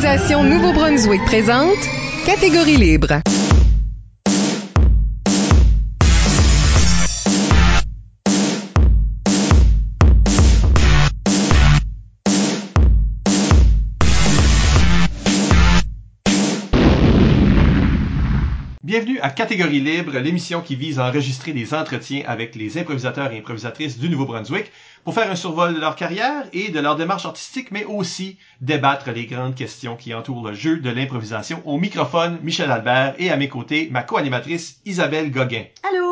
Nouveau-Brunswick présente Catégorie libre. Bienvenue à Catégorie Libre, l'émission qui vise à enregistrer des entretiens avec les improvisateurs et improvisatrices du Nouveau-Brunswick pour faire un survol de leur carrière et de leur démarche artistique, mais aussi débattre les grandes questions qui entourent le jeu de l'improvisation. Au microphone, Michel Albert et à mes côtés, ma co-animatrice Isabelle Gauguin. Allô?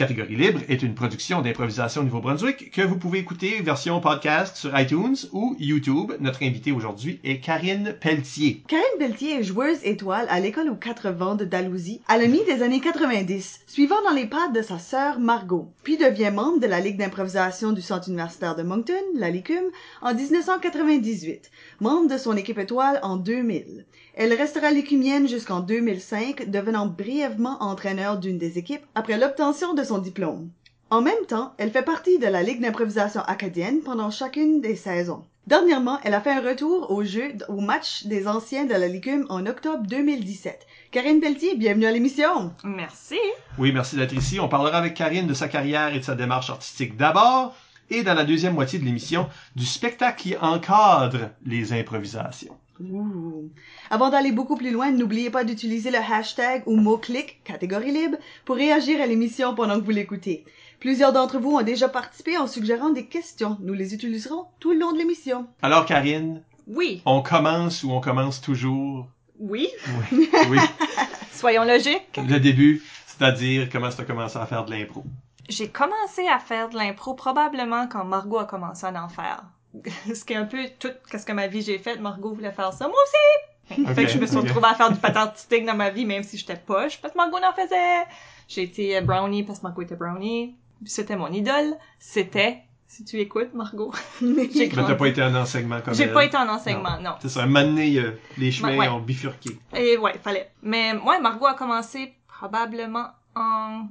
Catégorie libre est une production d'improvisation Nouveau-Brunswick que vous pouvez écouter version podcast sur iTunes ou YouTube. Notre invitée aujourd'hui est Karine Pelletier. Karine Pelletier est joueuse étoile à l'école aux quatre vents de Dalhousie à la mi des années 90, suivant dans les pas de sa sœur Margot, puis devient membre de la Ligue d'improvisation du Centre universitaire de Moncton, la LICUM, en 1998, membre de son équipe étoile en 2000. Elle restera lécumienne jusqu'en 2005, devenant brièvement entraîneur d'une des équipes après l'obtention de son diplôme. En même temps, elle fait partie de la Ligue d'improvisation acadienne pendant chacune des saisons. Dernièrement, elle a fait un retour au jeu au match des anciens de la Licume en octobre 2017. Karine Pelletier, bienvenue à l'émission. Merci. Oui, merci d'être ici. On parlera avec Karine de sa carrière et de sa démarche artistique d'abord, et dans la deuxième moitié de l'émission, du spectacle qui encadre les improvisations. Ouh. Avant d'aller beaucoup plus loin, n'oubliez pas d'utiliser le hashtag ou mot-clic catégorie libre pour réagir à l'émission pendant que vous l'écoutez. Plusieurs d'entre vous ont déjà participé en suggérant des questions. Nous les utiliserons tout le long de l'émission. Alors, Karine, Oui. on commence ou on commence toujours? Oui. Oui. oui. Soyons logiques. Le début, c'est-à-dire comment tu as commencé à faire de l'impro? J'ai commencé à faire de l'impro probablement quand Margot a commencé à en faire. Ce qui est un peu tout qu'est-ce que ma vie j'ai fait. Margot voulait faire ça. Moi aussi! Fait que je me suis retrouvée à faire du patin artistique dans ma vie, même si j'étais poche, parce que Margot en faisait. J'ai été euh, brownie parce que Margot était brownie. C'était mon idole. C'était, si tu écoutes, Margot. J'ai Mais t'as pas été en enseignement comme J'ai elle. pas été en enseignement, non. C'est ça, un moment donné, euh, les chemins Ouais. ont bifurqué. Et ouais, fallait. Mais moi, Margot a commencé probablement en...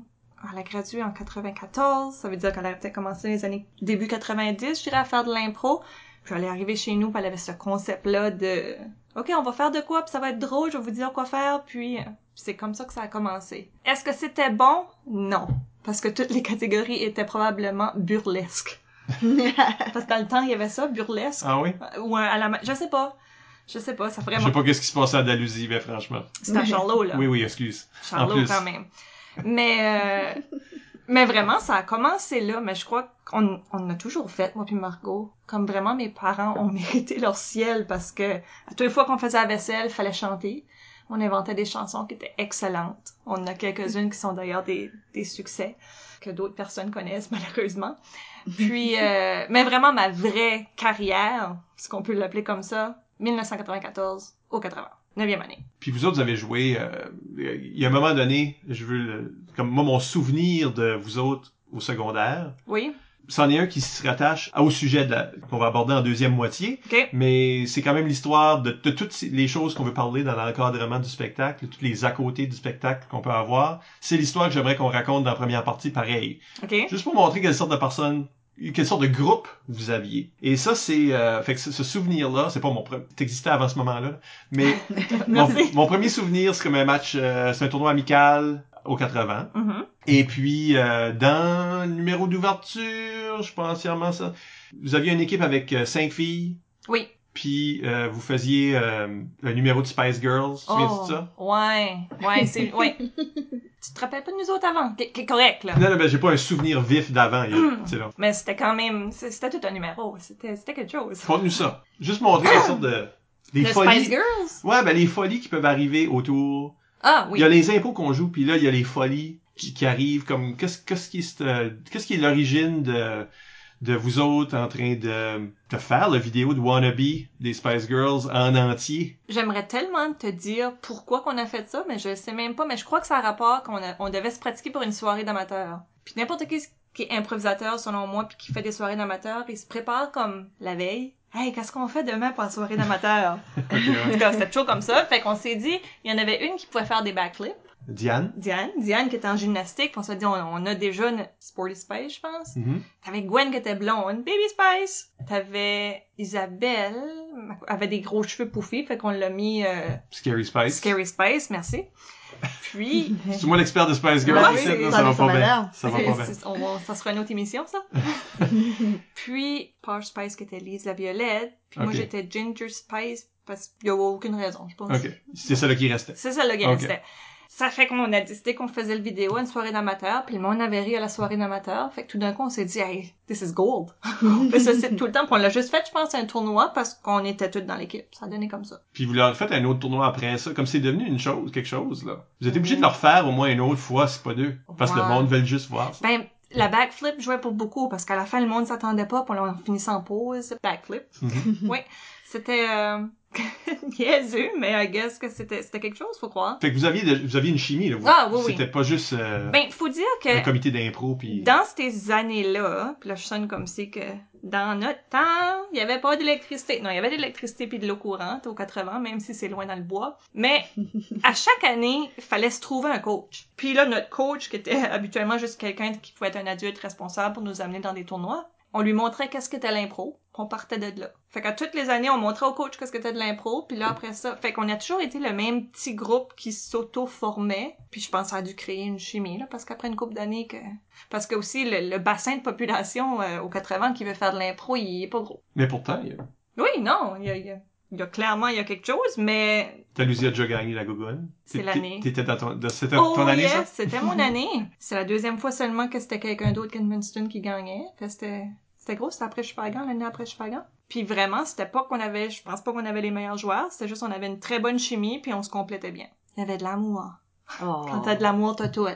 Elle a gradué en 94, ça veut dire qu'elle a peut-être commencé les années début 90, je dirais, à faire de l'impro. Puis elle est arrivée chez nous, puis elle avait ce concept-là de OK, on va faire de quoi, puis ça va être drôle, je vais vous dire quoi faire, puis euh, c'est comme ça que ça a commencé. Est-ce que c'était bon? Non. Parce que toutes les catégories étaient probablement burlesques. Parce que dans le temps, il y avait ça, burlesque. Ah oui? Ou un- à la... Je sais pas. Je sais pas, ça Je vraiment... sais pas qu'est-ce qui se passait à Dalhousie, mais franchement. C'était à Charlot, là. Oui, oui, excuse. Charlot quand même. Mais euh, mais vraiment ça a commencé là, mais je crois qu'on on a toujours fait moi puis Margot, comme vraiment mes parents ont mérité leur ciel parce que à toutes les fois qu'on faisait la vaisselle, fallait chanter. On inventait des chansons qui étaient excellentes. On a quelques-unes qui sont d'ailleurs des, des succès que d'autres personnes connaissent malheureusement. Puis, euh, mais vraiment ma vraie carrière, ce qu'on peut l'appeler comme ça, 1994 au 80, 9e année. Puis vous autres, vous avez joué, euh, il y a un moment donné, je veux, le- comme moi, mon souvenir de vous autres au secondaire, Oui, c'en est un qui se rattache au sujet qu'on va aborder en deuxième moitié, ok. mais c'est quand même l'histoire de, de toutes les choses qu'on veut parler dans l'encadrement du spectacle, tous les à côté du spectacle qu'on peut avoir. C'est l'histoire que j'aimerais qu'on raconte dans la première partie, pareil. OK. Juste pour montrer quelle sorte de personne, quelle sorte de groupe vous aviez. Et ça, c'est, euh, fait que ce, ce souvenir-là, c'est pas mon premier, t'existais avant ce moment-là, mais mon, premier souvenir, c'est comme un match, euh, c'est un tournoi amical au 80. Mhm. Et puis, euh, dans le numéro d'ouverture, je pense entièrement ça, vous aviez une équipe avec euh, cinq filles, Oui. Puis euh, vous faisiez euh, le numéro de Spice Girls, tu Oh, de ça? ouais. Ouais, c'est... Ouais. tu te rappelles pas de nous autres avant? Qui qui est correct, là. Non, non, ben, j'ai pas un souvenir vif d'avant, là. Mais c'était quand même... c'est- C'était tout un numéro. C'était c'était quelque chose. Conte-nous ça. Juste montrer quelle sorte de... Les Le folies. Spice Girls? Ouais, ben les folies qui peuvent arriver autour. Ah, oui. Il y a les impôts qu'on joue, puis là il y a les folies qui, qui arrivent. Comme qu'est-ce qu'est-ce qui est euh, qu'est-ce qui est l'origine de de vous autres en train de de faire la vidéo de Wannabe des Spice Girls en entier. J'aimerais tellement te dire pourquoi qu'on a fait ça, mais je sais même pas. Mais je crois que ça a rapport qu'on on devait se pratiquer pour une soirée d'amateurs. Puis n'importe qui qui est improvisateur, selon moi, puis qui fait des soirées d'amateurs, il se prépare comme la veille, Hey, qu'est-ce qu'on fait demain pour la soirée d'amateur? En tout cas, c'était toujours comme ça. Fait qu'on s'est dit, il y en avait une qui pouvait faire des backflips. Diane? Diane. Diane qui était en gymnastique. Puis on dit, on, on a déjà une Sporty Spice, je pense. Mhm. T'avais Gwen qui était blonde. Baby Spice. T'avais Isabelle. avait des gros cheveux pouffis. Fait qu'on l'a mis euh, Scary Spice. Scary Spice, merci. Puis... C'est moi l'expert de Spice Girl. Oui, ici, c'est- là, ça va ça pas bien. Ça va pas bien. C'est- on va- ça sera une autre émission, ça. puis Posh Spice qui était Lise la Violette. Puis moi j'étais Ginger Spice parce qu'il y a aucune raison, je pense. Ok. C'est ça là qui restait. C'est ça le gars, Ok. Ça fait qu'on a décidé qu'on faisait le vidéo à une soirée d'amateur, puis le monde avait ri à la soirée d'amateur, fait que tout d'un coup on s'est dit hey, this is gold. on fait ça c'est tout le temps, puis on l'a juste fait je pense à un tournoi parce qu'on était toutes dans l'équipe, ça a donné comme ça. Puis vous leur faites un autre tournoi après ça, comme c'est devenu une chose, quelque chose là. Vous êtes obligé de leur faire au moins une autre fois, c'est pas deux, parce que le monde veut juste voir ça. Ben la backflip jouait pour beaucoup parce qu'à la fin le monde s'attendait pas, puis on finissait en pause, backflip. Mhm. Oui, c'était euh, niaiseux, mais I guess que c'était c'était quelque chose, faut croire. Fait que vous aviez de- vous aviez une chimie là. Vous, Ah, oui, oui. C'était pas juste euh, Ben, faut dire que un comité d'impro puis. dans ces années-là, puis là je sonne comme si que dans notre temps, il y avait pas d'électricité. Non, il y avait de l'électricité puis de l'eau courante au 80, même si c'est loin dans le bois. Mais à chaque année, il fallait se trouver un coach. Puis là, notre coach, qui était habituellement juste quelqu'un qui pouvait être un adulte responsable pour nous amener dans des tournois, on lui montrait qu'est-ce que était l'impro, on partait de là. Fait qu'à toutes les années, on montrait au coach qu'est-ce que était de l'impro, puis là après ça, fait qu'on a toujours été le même petit groupe qui s'auto-formait, puis je pense que ça a dû créer une chimie là, parce qu'après une couple d'années que, parce que aussi le, le bassin de population euh, au 80 qui veut faire de l'impro, il est pas gros. Mais pourtant, il y a- Oui, non, il y a, il y a, il y a clairement il y a quelque chose, mais Talousie a déjà gagné la Gogonne. C'est l'année. T'étais dans ton, de- c'était oh ton année yes, ça? c'était mon année. C'est la deuxième fois seulement que c'était quelqu'un d'autre qu'Edmundston qui gagnait. C'était c'était gros, c'était après Chupagan, l'année après Chupagan. Puis vraiment, c'était pas qu'on avait, je pense pas qu'on avait les meilleurs joueurs, c'était juste on avait une très bonne chimie puis on se complétait bien. Il y avait de l'amour. Oh. Quand t'as de l'amour, t'as tout.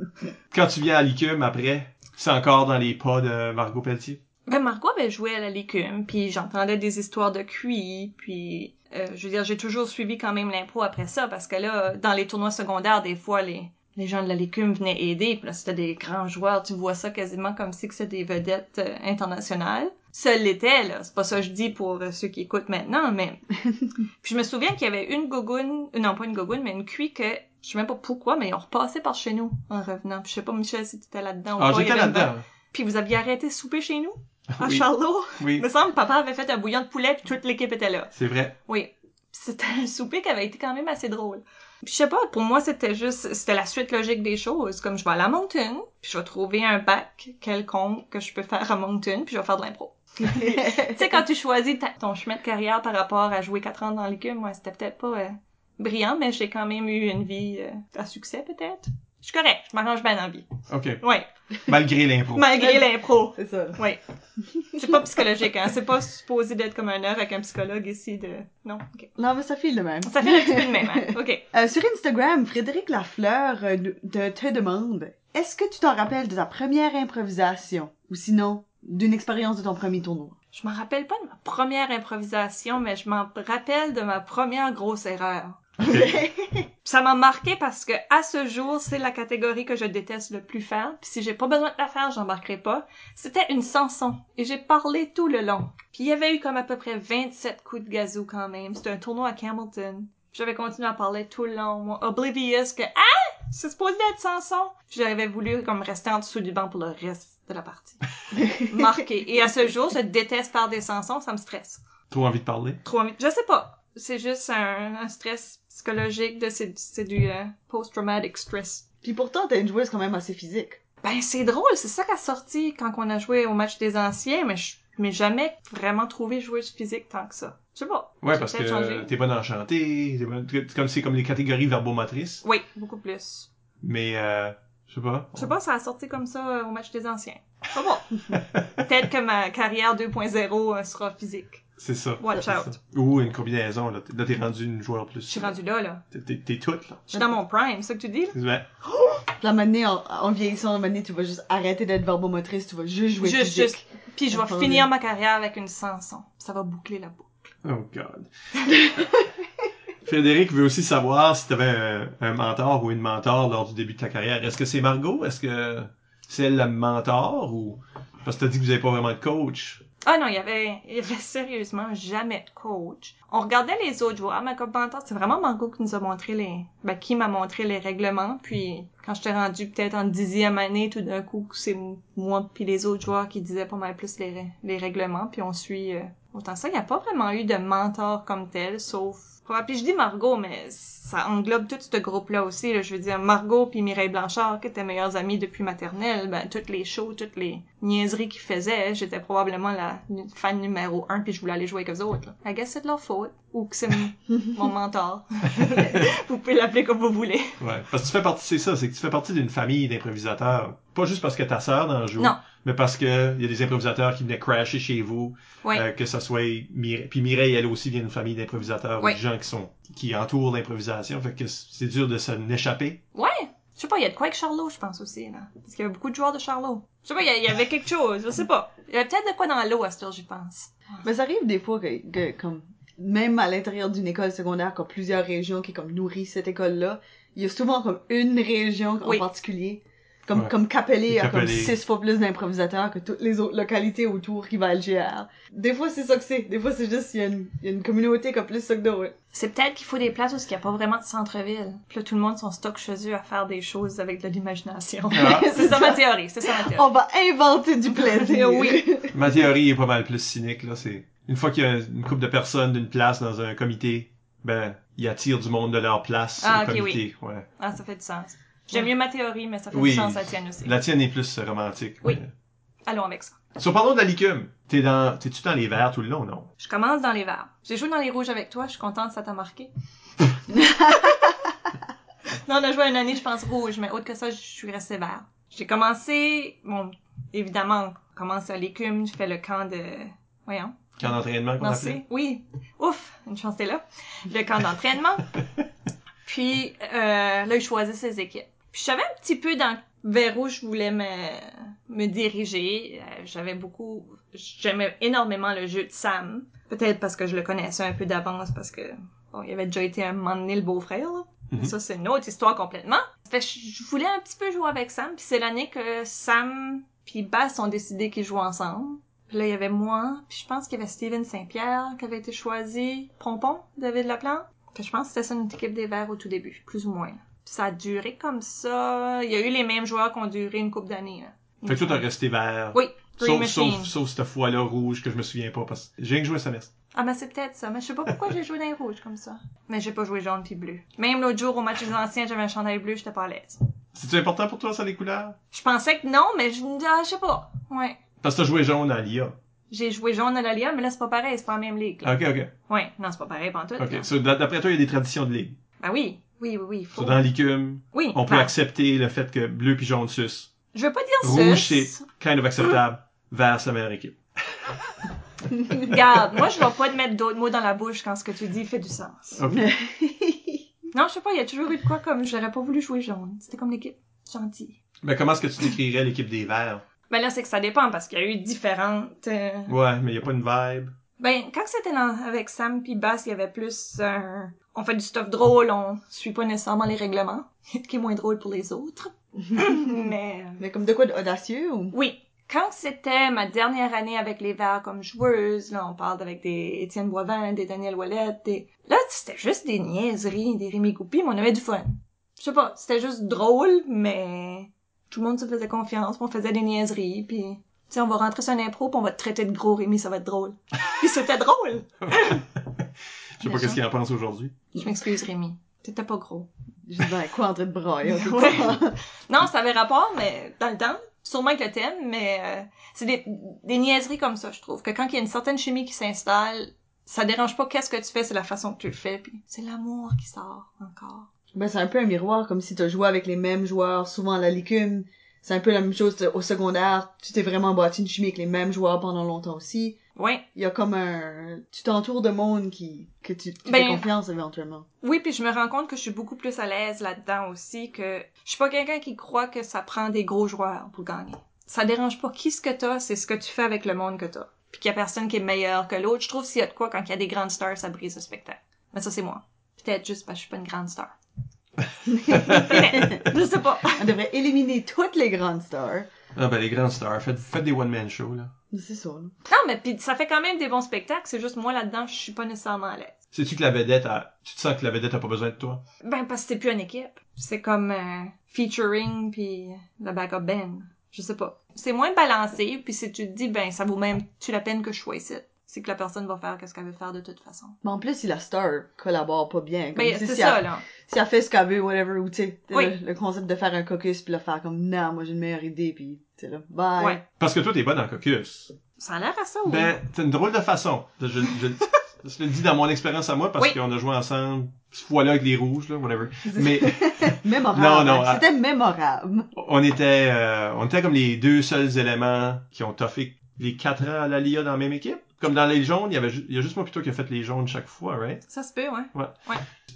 Quand tu viens à l'ICUM après, c'est encore dans les pas de Margot Pelletier. Ben Margot avait joué à la légume, puis j'entendais des histoires de QI, puis euh, je veux dire, j'ai toujours suivi quand même l'impro après ça, parce que là, dans les tournois secondaires, des fois, les, les gens de la légume venaient aider, puis là, c'était des grands joueurs, tu vois ça quasiment comme si c'était des vedettes euh, internationales. Ça l'était, là, c'est pas ça que je dis pour euh, ceux qui écoutent maintenant, mais... puis je me souviens qu'il y avait une gogoune, non pas une gogoune, mais une QI que, je sais même pas pourquoi, mais ils ont repassé par chez nous en revenant. Puis je sais pas, Michel, si t'étais là-dedans ou Ah, pas. y j'étais là-dedans. Puis vous aviez arrêté de souper chez nous? À Oui. Charlot? Oui, Il me semble que papa avait fait un bouillon de poulet puis toute l'équipe était là. c'est vrai. Oui. C'était un souper qui avait été quand même assez drôle. Puis je sais pas, pour moi c'était juste, c'était la suite logique des choses. Comme je vais à la Moncton, puis je vais trouver un bac quelconque que je peux faire à Moncton, puis je vais faire de l'impro. tu sais, quand tu choisis ta- ton chemin de carrière par rapport à jouer 4 ans dans l'équipe, moi c'était peut-être pas euh, brillant, mais j'ai quand même eu une vie euh, à succès peut-être. Je suis correct, je m'arrange bien dans la vie. OK. Ouais, Malgré l'impro. malgré l'impro. C'est ça. Oui. C'est pas psychologique, hein. C'est pas supposé d'être comme un heure avec un psychologue ici de... Non, ok. Non, mais ça file de même. Ça fait un petit peu de même, hein. Ok. Euh, sur Instagram, Frédéric Lafleur euh, de- te demande Est-ce que tu t'en rappelles de ta première improvisation? Ou sinon, d'une expérience de ton premier tournoi? Je m'en rappelle pas de ma première improvisation, mais je m'en rappelle de ma première grosse erreur. Ça m'a marqué parce que à ce jour, c'est la catégorie que je déteste le plus faire. Puis si j'ai pas besoin de la faire, j'embarquerai pas. C'était une chanson et j'ai parlé tout le long. Puis il y avait eu comme à peu près 27 coups de gazou quand même. C'était un tournoi à Campbellton. J'avais continué à parler tout le long, moi, oblivious que ah, c'est supposé être chanson. J'avais voulu comme rester en dessous du banc pour le reste de la partie. Marqué. Et à ce jour, je déteste faire des chansons, ça me stresse Trop envie de parler. trop envie. Je sais pas. C'est juste un, un stress psychologique de c'est, c'est du euh, post-traumatic stress. Puis pourtant, t'es une joueuse quand même assez physique. Ben c'est drôle, c'est ça qui a sorti quand on a joué au match des anciens, mais je m'ai jamais vraiment trouvé joueuse physique tant que ça. Je sais pas. Ouais, parce que changé. t'es bonne en chanter, t'es- comme c'est comme les catégories verbomotrices, Oui, beaucoup plus. mais euh, je sais pas. Je sais pas, ça a sorti comme ça euh, au match des anciens. Pas bon. Peut-être que ma carrière 2.0 euh, sera physique. C'est ça. Watch out. ça. Ou une combinaison, là. T'es- Là, t'es rendu une joueur plus. Je suis rendue là, là. T'es- toute, là. Je suis dans mon prime, c'est ça que tu dis, là? Ouais. Puis la manée, en, en vieillissant, la manée, tu vas juste arrêter d'être verbomotrice, tu vas juste jouer Juste, physique. juste. Puis je vais Entendu. finir ma carrière avec une chanson. Ça va boucler la boucle. Oh God. Frédéric veut aussi savoir si t'avais un, un mentor ou une mentor lors du début de ta carrière. Est-ce que c'est Margot? Est-ce que c'est elle la mentor ou... Parce que t'as dit que vous avez pas vraiment de coach? Ah non, il y avait, il y avait sérieusement jamais de coach. On regardait les autres joueurs, mais comme mentor, c'est vraiment Margot qui nous a montré les, ben, qui m'a montré les règlements. Puis quand j'étais rendu peut-être en dixième année, tout d'un coup, c'est moi puis les autres joueurs qui disaient pas mal plus les, les règlements. Puis on suit euh, autant ça. Il n'y a pas vraiment eu de mentor comme tel, sauf Puis je dis Margot, mais ça englobe tout ce groupe-là aussi. Là. Je veux dire, Margot puis Mireille Blanchard, qui étaient meilleures amies depuis maternelle, ben, toutes les shows, toutes les niaiseries qu'ils faisaient, j'étais probablement la fan numéro un, puis je voulais aller jouer avec eux autres. Là. I guess c'est de leur faute, ou que c'est mon mentor. vous pouvez l'appeler comme vous voulez. Ouais. Parce que tu fais partie, c'est ça, c'est que tu fais partie d'une famille d'improvisateurs. Pas juste parce que ta sœur en joue. Non. Mais parce que il y a des improvisateurs qui venaient crasher chez vous. Ouais. Euh, que ça soit Mireille. Puis Mireille, elle aussi vient d'une famille d'improvisateurs. Ouais. Des gens qui sont, qui entourent l'improvisation. Fait que c'est dur de s'en échapper. Ouais. Je sais pas, il y a de quoi avec Charlot, je pense aussi, là. Parce qu'il y avait beaucoup de joueurs de Charlot. Je sais pas, il y, avait quelque chose, je sais pas. Il y avait peut-être de quoi dans l'eau à ce heure, j'y pense. Mais ça arrive des fois que, que comme même à l'intérieur d'une école secondaire, qu'il y a plusieurs régions qui comme nourrissent cette école-là, il y a souvent comme une région en Oui. particulier. Comme, Ouais. comme Capellé a comme six fois plus d'improvisateurs que toutes les autres localités autour qui valent GR. Des fois, c'est ça que c'est. Des fois, c'est juste, il y, a une- il y a une communauté qui a plus ça que d'autres. C'est peut-être qu'il faut des places où il n'y a pas vraiment de centre-ville. Puis là, tout le monde sont stock chez eux à faire des choses avec de l'imagination. Ah. c'est ça ma théorie, c'est ça ma théorie. On va inventer du plaisir. Oui. Ma théorie est pas mal plus cynique, là. C'est, une fois qu'il y a une couple de personnes d'une place dans un comité, ben, ils attirent du monde de leur place Ah, au ok, comité. Ouais. Ah, ça fait du sens. J'aime mieux ma théorie, mais ça fait Oui. du sens à la tienne aussi. La tienne est plus romantique. Oui. mais- Allons avec ça. Sur parlons de la licume. T'es dans, t'es-tu dans les verts tout le long, non? Je commence dans les verts. J'ai joué dans les rouges avec toi, je suis contente, ça t'a marqué. non, on a joué une année, je pense, rouge, mais autre que ça, je suis restée vert. J'ai commencé, bon, évidemment, on commence à l'écume, je fais le camp de... Voyons. Camp d'entraînement qu'on appelait? Oui. Ouf, une chance t'es là. Le camp d'entraînement. Puis euh, là, il choisit ses équipes. Puis je savais un petit peu dans vers où je voulais me, me diriger. Euh, J'avais beaucoup... J'aimais énormément le jeu de Sam. Peut-être parce que je le connaissais un peu d'avance, parce que bon, il avait déjà été un moment donné le beau-frère. là. Mhm. Ça, c'est une autre histoire complètement. Fait que je voulais un petit peu jouer avec Sam, puis c'est l'année que Sam puis Bass ont décidé qu'ils jouent ensemble. Puis là, il y avait moi, puis je pense qu'il y avait Steven Saint-Pierre qui avait été choisi, Pompon, David Laplante. Puis je pense que c'était ça notre équipe des Verts au tout début, plus ou moins. Ça a duré comme ça. Il y a eu les mêmes joueurs qui ont duré une couple d'années. Fait que toi, t'as resté vert. Oui, Sauf, sauf, sauf cette fois-là rouge que je me souviens pas parce que j'ai rien que joué à semestre. Ah, mais c'est peut-être ça. Mais je sais pas pourquoi j'ai joué dans les rouges comme ça. Mais j'ai pas joué jaune puis bleu. Même l'autre jour au match des anciens, j'avais un chandail bleu, j'étais pas à l'aise. C'est-tu important pour toi, ça, les couleurs? Je pensais que non, mais je me dis, ah, je sais pas. Ouais. Parce que t'as joué jaune à l'IA. J'ai joué jaune à l'Alia, mais là, c'est pas pareil, c'est pas la même ligue. Là. Ok, ok. Ouais, non, c'est pas pareil, tout. Ok. So, D'après toi, il y a des traditions de ligue. Ben oui, oui, oui, oui. Faut... Dans l'écume, Oui, on peut ben, accepter le fait que bleu puis jaune sus. Je veux pas dire Rouge, sus. c'est kind of acceptable. Vert, c'est la meilleure équipe. Regarde, moi, je vais pas te mettre d'autres mots dans la bouche quand ce que tu dis fait du sens. Ok. Non, je sais pas, il y a toujours eu de quoi comme j'aurais pas voulu jouer jaune. C'était comme l'équipe gentille. Mais comment est-ce que tu décrirais l'équipe des Verts? Ben là, c'est que ça dépend parce qu'il y a eu différentes. euh, Ouais, mais il y a pas une vibe. Ben, quand c'était avec Sam puis Bass, il y avait plus. On fait du stuff drôle, on suit pas nécessairement les règlements, qui est moins drôle pour les autres. Mais... euh, Mais comme de quoi d'audacieux ou? Oui. Quand c'était ma dernière année avec les Verts comme joueuse, là, on parle avec des Étienne Boivin, des Daniel Ouellette, des... Là, c'était juste des niaiseries, des Rémi Goupy, mais on avait du fun. Je sais pas, c'était juste drôle, mais tout le monde se faisait confiance, on faisait des niaiseries, puis... Tu sais, on va rentrer sur un impro, puis on va te traiter de gros Rémi, ça va être drôle. puis c'était drôle! Je sais pas qu'est-ce qu'il en pense aujourd'hui. Je m'excuse, Rémi. T'étais pas gros. Je dis, ben, quoi en train de brailler? Ouais. Non, ça avait rapport, mais dans le temps, sûrement que le thème, mais euh, c'est des, des niaiseries comme ça, je trouve. Que quand il y a une certaine chimie qui s'installe, ça dérange pas qu'est-ce que tu fais, c'est la façon que tu le fais, puis c'est l'amour qui sort encore. Ben, c'est un peu un miroir, comme si t'as joué avec les mêmes joueurs, souvent à la licume. C'est un peu la même chose au secondaire. Tu t'es vraiment bâti une chimie avec les mêmes joueurs pendant longtemps aussi. Ouais. Il y a comme un... Tu t'entoures de monde qui... que tu, tu Ben- fais confiance éventuellement. Oui, puis je me rends compte que je suis beaucoup plus à l'aise là-dedans aussi, que je suis pas quelqu'un qui croit que ça prend des gros joueurs pour gagner. Ça dérange pas qui ce que t'as, c'est ce que tu fais avec le monde que t'as. Puis qu'il y a personne qui est meilleur que l'autre. Je trouve s'il y a de quoi quand il y a des grandes stars, ça brise le spectacle. Mais ça, c'est moi. Peut-être juste parce que je suis pas une grande star. Je sais pas. On devrait éliminer toutes les grandes stars. Ah ben les grandes stars, faites, faites des one-man shows, là. C'est ça, là. Non, mais puis ça fait quand même des bons spectacles, c'est juste moi là-dedans, je suis pas nécessairement à l'aise. Sais-tu que la vedette a... Tu te sens que la vedette a pas besoin de toi? Ben, parce que c'est plus une équipe. C'est comme euh, featuring puis le backup band. Je sais pas. C'est moins balancé, puis si tu te dis, ben, ça vaut même tu la peine que je sois ici? C'est que la personne va faire ce qu'elle veut faire de toute façon. Mais en plus, si la star collabore pas bien, comme Ben, si ça, elle, là. si elle fait ce qu'elle veut, whatever, ou tu sais, Oui. le, le concept de faire un caucus puis le faire comme, non, moi j'ai une meilleure idée, puis tu sais là, bye. Ouais. Parce que toi, t'es bonne en caucus. Ça a l'air à ça, oui. Ben, c'est une drôle de façon. Je, je, je, je le dis dans mon expérience à moi parce Oui. qu'on a joué ensemble cette fois-là avec les rouges, là, whatever. Mais Mémorable. Non, non, hein. ah. C'était mémorable. on était, euh, on était comme les deux seuls éléments qui ont toffé les quatre ans à la LIA dans la même équipe. Comme dans les jaunes, il y avait, ju- il y a juste moi plutôt qui a fait les jaunes chaque fois, right? Ça se peut, ouais.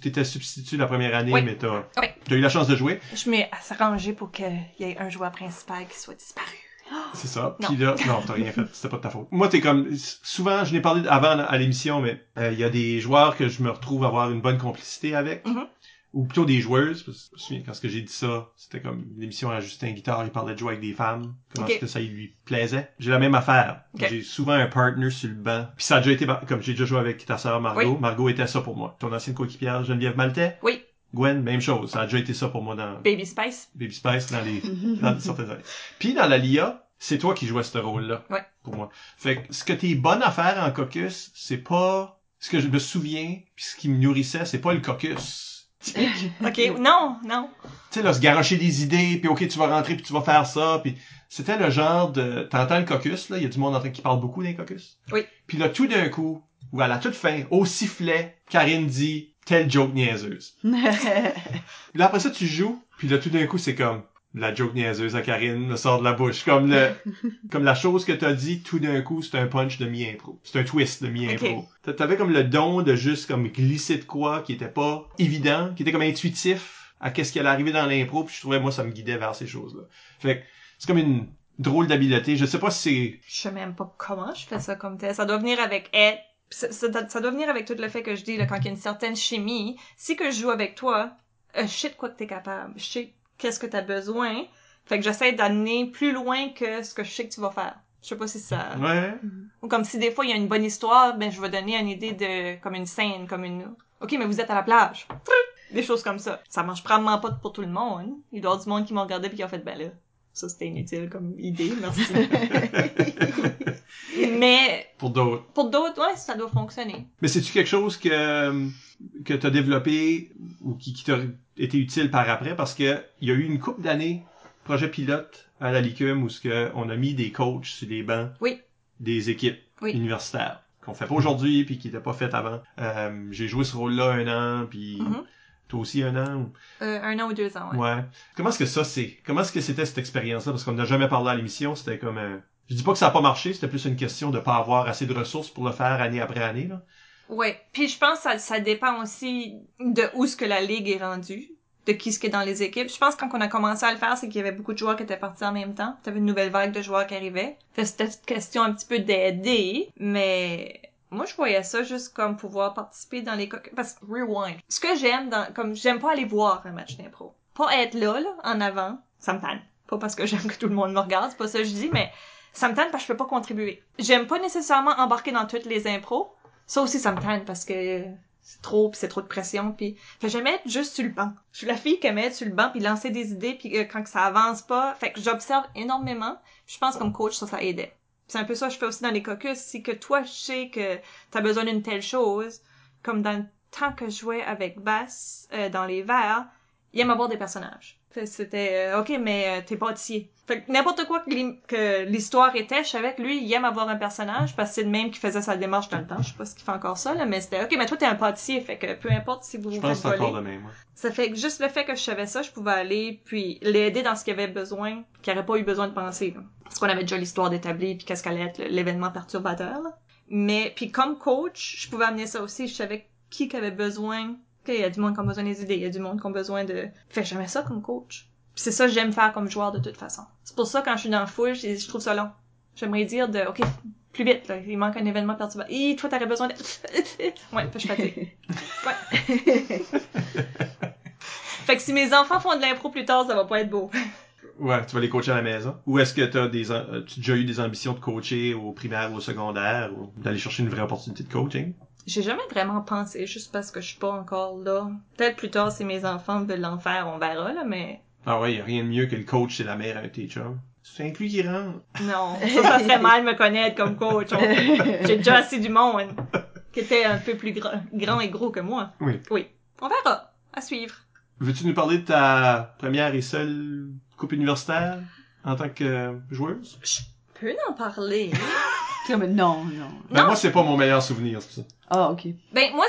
T'étais substitut la première année, mais t'as, Oui. t'as eu la chance de jouer. Je m'ai arrangé pour qu'il y ait un joueur principal qui soit disparu. C'est ça. Non. Puis là, non, t'as rien fait. C'était pas de ta faute. Moi, t'es comme, souvent, je n'ai parlé avant à l'émission, mais euh, il y a des joueurs que je me retrouve avoir une bonne complicité avec. Mhm. Ou plutôt des joueuses. Parce que je me souviens, quand j'ai dit ça, c'était comme l'émission à Justin Guitare, il parlait de jouer avec des femmes. Comment est-ce que ça lui plaisait? J'ai la même affaire. Ok. J'ai souvent un partner sur le banc. Puis ça a déjà été, comme j'ai déjà joué avec ta sœur Margot. Oui. Margot était ça pour moi. Ton ancienne coéquipière Geneviève Maltais. Oui. Gwen, même chose. Ça a déjà été ça pour moi dans Baby Spice. Baby Spice dans les dans certaines années. Puis dans la LIA, c'est toi qui jouais ce rôle-là. Ouais. Pour moi. Fait que ce que t'es bonne à faire en caucus, c'est pas ce que je me souviens, puis ce qui me nourrissait, c'est pas le caucus. Ok, non, non. tu sais là, se garocher des idées, puis ok, tu vas rentrer, puis tu vas faire ça, puis c'était le genre de t'entends le caucus là, il y a du monde en train qui parle beaucoup d'un caucus. Oui. Puis là tout d'un coup, ou à la toute fin, au sifflet, Karine dit telle joke niaiseuse. Puis là, après ça, tu joues, puis là, tout d'un coup, c'est comme la joke niaiseuse à Karine me sort de la bouche. Comme le, comme la chose que t'as dit, tout d'un coup, c'est un punch de mi-impro. C'est un twist de mi-impro. T'a- T'avais comme le don de juste comme glisser de quoi qui était pas évident, qui était comme intuitif à qu'est-ce qui allait arriver dans l'impro, puis je trouvais, moi, ça me guidait vers ces choses-là. Fait que c'est comme une drôle d'habileté. Je sais pas si Je sais même pas comment je fais ça comme tel. Ça doit venir avec être. Ça, ça- ça doit venir avec tout le fait que je dis, là, quand il y a une certaine chimie. Si que je joue avec toi, euh, je sais de quoi que t'es capable. Je sais qu'est-ce que t'as besoin. Fait que j'essaie d'amener plus loin que ce que je sais que tu vas faire. Je sais pas si ça... Ouais. Ou comme si des fois il y a une bonne histoire, ben je vais donner une idée de... comme une scène, comme une... Ok, mais vous êtes à la plage. Des choses comme ça. Ça marche probablement pas pour tout le monde. Il doit y avoir du monde qui m'a regardé puis qui a fait, ben là, ça c'était inutile comme idée, merci. mais Pour d'autres. pour d'autres, ouais, ça doit fonctionner. Mais c'est-tu quelque chose que, que t'as développé ou qui, qui t'a été utile par après? Parce que il y a eu une couple d'années, projet pilote à la LICUM où ce que on a mis des coachs sur des bancs Oui. des équipes Oui. universitaires qu'on fait pas aujourd'hui puis qui n'étaient pas fait avant. Euh, j'ai joué ce rôle-là un an puis Mhm. Toi aussi un an. Euh, un an ou deux ans, ouais. Ouais. Comment est-ce que ça c'est Comment est-ce que c'était cette expérience-là? Parce qu'on n'a jamais parlé à l'émission. C'était comme un... Je dis pas que ça a pas marché. C'était plus une question de pas avoir assez de ressources pour le faire année après année. Là. Ouais. Puis je pense que ça, ça dépend aussi de où ce que la ligue est rendue, de qui ce qui est dans les équipes. Je pense que quand on a commencé à le faire, c'est qu'il y avait beaucoup de joueurs qui étaient partis en même temps. T'avais une nouvelle vague de joueurs qui arrivaient. Fait c'était une question un petit peu d'aider, mais moi je voyais ça juste comme pouvoir participer dans les. Parce que rewind. Ce que j'aime comme j'aime pas aller voir un match d'impro. Pas être là, en avant, ça me tanne. Pas parce que j'aime que tout le monde me regarde, c'est pas ça que je dis, mais ça me tanne parce que je peux pas contribuer. J'aime pas nécessairement embarquer dans toutes les impros. Ça aussi, ça me tanne parce que c'est trop, pis c'est trop de pression, puis fait j'aime être juste sur le banc. Je suis la fille qui aime être sur le banc puis lancer des idées puis euh, quand que ça avance pas, fait que j'observe énormément. Puis je pense comme coach ça ça aidait. C'est un peu ça que je fais aussi dans les caucus, c'est que toi je sais que t'as besoin d'une telle chose, comme dans le temps que je jouais avec Bass euh, dans les verts, il aime avoir des personnages. C'était euh, ok mais euh, t'es pâtissier. Fait que n'importe quoi que l'hi- que l'histoire était, je savais que lui, il aime avoir un personnage parce que c'est le même qui faisait sa démarche dans le temps. Je sais pas ce qu'il fait encore ça, là, mais c'était ok, mais toi t'es un pâtissier, fait que peu importe si vous Je pense que faites c'est encore le même. ouais. Ça fait que juste le fait que je savais ça, je pouvais aller puis l'aider dans ce qu'il avait besoin, qu'il aurait pas eu besoin de penser. là. Parce qu'on avait déjà l'histoire d'établir puis qu'est-ce qu'allait être l'événement perturbateur. Là. Mais puis comme coach, je pouvais amener ça aussi. Je savais qui qui avait besoin. Qu'il y a du monde qui a besoin des idées, il y a du monde qui a besoin de. Fait que j'aimais ça comme coach. C'est ça que j'aime faire comme joueur de toute façon. C'est pour ça quand je suis dans le full, je, je trouve ça long. J'aimerais dire de ok plus vite là, il manque un événement perturbateur. Hi, toi t'aurais besoin de. ouais, je fatigue. Ouais. Fait que si mes enfants font de l'impro plus tard, ça va pas être beau. Ouais, tu vas les coacher à la maison. Ou est-ce que t'as des, as déjà eu des ambitions de coacher au primaire ou au secondaire ou d'aller chercher une vraie opportunité de coaching? J'ai jamais vraiment pensé, juste parce que je suis pas encore là. Peut-être plus tard, si mes enfants veulent l'en faire, on verra, là, mais Ah ouais, y a rien de mieux que le coach c'est la mère avec tes chums. C'est inclus qui rentre. non. Ça, ça serait mal me connaître comme coach. On- J'ai déjà assez du monde qui était un peu plus grand, grand et gros que moi. Oui. Oui. On verra. À suivre. Veux-tu nous parler de ta première et seule coupe universitaire en tant que joueuse? Je peux en parler. Comme, non, non. Ben, Non. moi, c'est pas mon meilleur souvenir, c'est ça. Ah, ok. Ben, moi,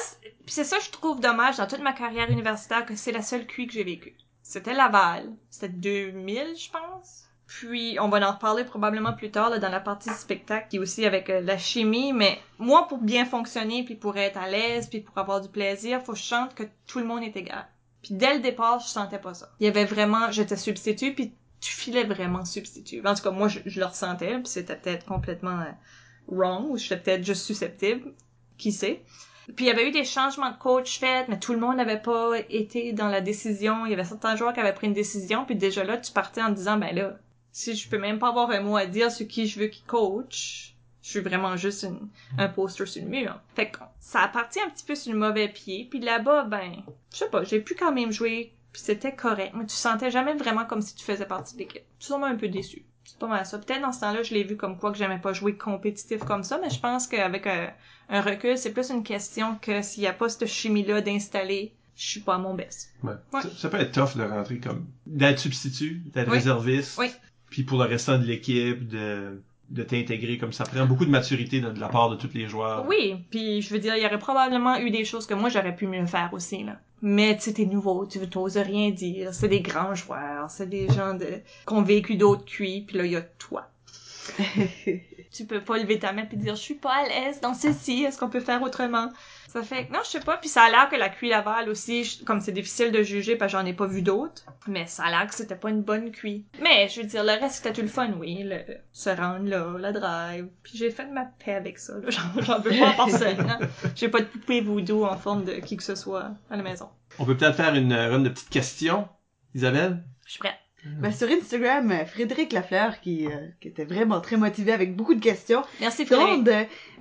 c'est- ça que je trouve dommage dans toute ma carrière universitaire que c'est la seule QI que j'ai vécue. C'était Laval. C'était 2000, je pense. Puis, on va en reparler probablement plus tard, là, dans la partie spectacle, qui est aussi avec euh, la chimie, mais moi, pour bien fonctionner, puis pour être à l'aise, puis pour avoir du plaisir, faut que je chante que tout le monde est égal. Puis dès le départ, je sentais pas ça. Il y avait vraiment, j'étais substitut, puis tu filais vraiment substitut. En tout cas, moi, je, je le ressentais, puis c'était peut-être complètement euh, wrong, ou j'étais peut-être juste susceptible, qui sait? Puis il y avait eu des changements de coach faits, mais tout le monde n'avait pas été dans la décision. Il y avait certains joueurs qui avaient pris une décision, puis déjà là, tu partais en disant, ben là, si je peux même pas avoir un mot à dire sur qui je veux qu'il coach, je suis vraiment juste un poster sur le mur. Fait que ça a un petit peu sur le mauvais pied, puis là-bas, ben, je sais pas, j'ai pu quand même jouer, puis c'était correct, mais tu sentais jamais vraiment comme si tu faisais partie de l'équipe. Tu sûrement un peu déçu. C'est pas mal ça. Peut-être dans ce temps-là, je l'ai vu comme quoi que j'aimais pas jouer compétitif comme ça, mais je pense qu'avec un, un recul, c'est plus une question que s'il y a pas cette chimie-là d'installer, je suis pas à mon best. Ouais. Ouais. Ça, ça peut être tough de rentrer comme, d'être substitut, d'être Oui. réserviste. Oui. Puis pour le restant de l'équipe, de, de t'intégrer comme ça prend beaucoup de maturité de, de la part de tous les joueurs. Oui, puis je veux dire, il y aurait probablement eu des choses que moi j'aurais pu mieux faire aussi là. Mais tu sais, t'es nouveau, tu t'oses rien dire. C'est des grands joueurs, c'est des gens de qui ont vécu d'autres cuits, puis là il y a toi. tu peux pas lever ta main puis dire je suis pas à l'aise dans ceci, est-ce qu'on peut faire autrement? Ça fait que non, je sais pas, puis ça a l'air que la cuit Laval aussi, comme c'est difficile de juger parce que j'en ai pas vu d'autres, mais ça a l'air que c'était pas une bonne cuit. Mais je veux dire le reste c'était tout le fun, oui, le se rendre là, la drive, puis j'ai fait ma paix avec ça, là. J'en, veux pas personne, hein. J'ai pas de poupée voodoo en forme de qui que ce soit à la maison. On peut peut-être faire une run de petites questions. Isabelle? Je suis prête. Ben, sur Instagram, euh, Frédéric Lafleur, qui, euh, qui était vraiment très motivé avec beaucoup de questions, Merci Frédéric.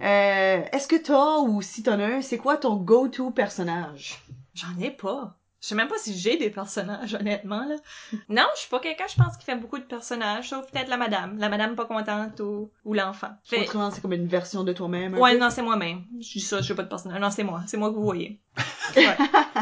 euh, est-ce que t'as ou si t'en as un, c'est quoi ton go-to personnage? J'en ai pas. Je sais même pas si j'ai des personnages, honnêtement, là. Non, je suis pas quelqu'un, je pense, qui fait beaucoup de personnages, sauf peut-être la madame. La madame pas contente ou, ou l'enfant. Fait- Autrement, c'est comme une version de toi-même. Ouais, peu? non, c'est moi-même. Je dis ça, j'ai pas de personnage. Non, c'est moi. C'est moi que vous voyez. Ouais.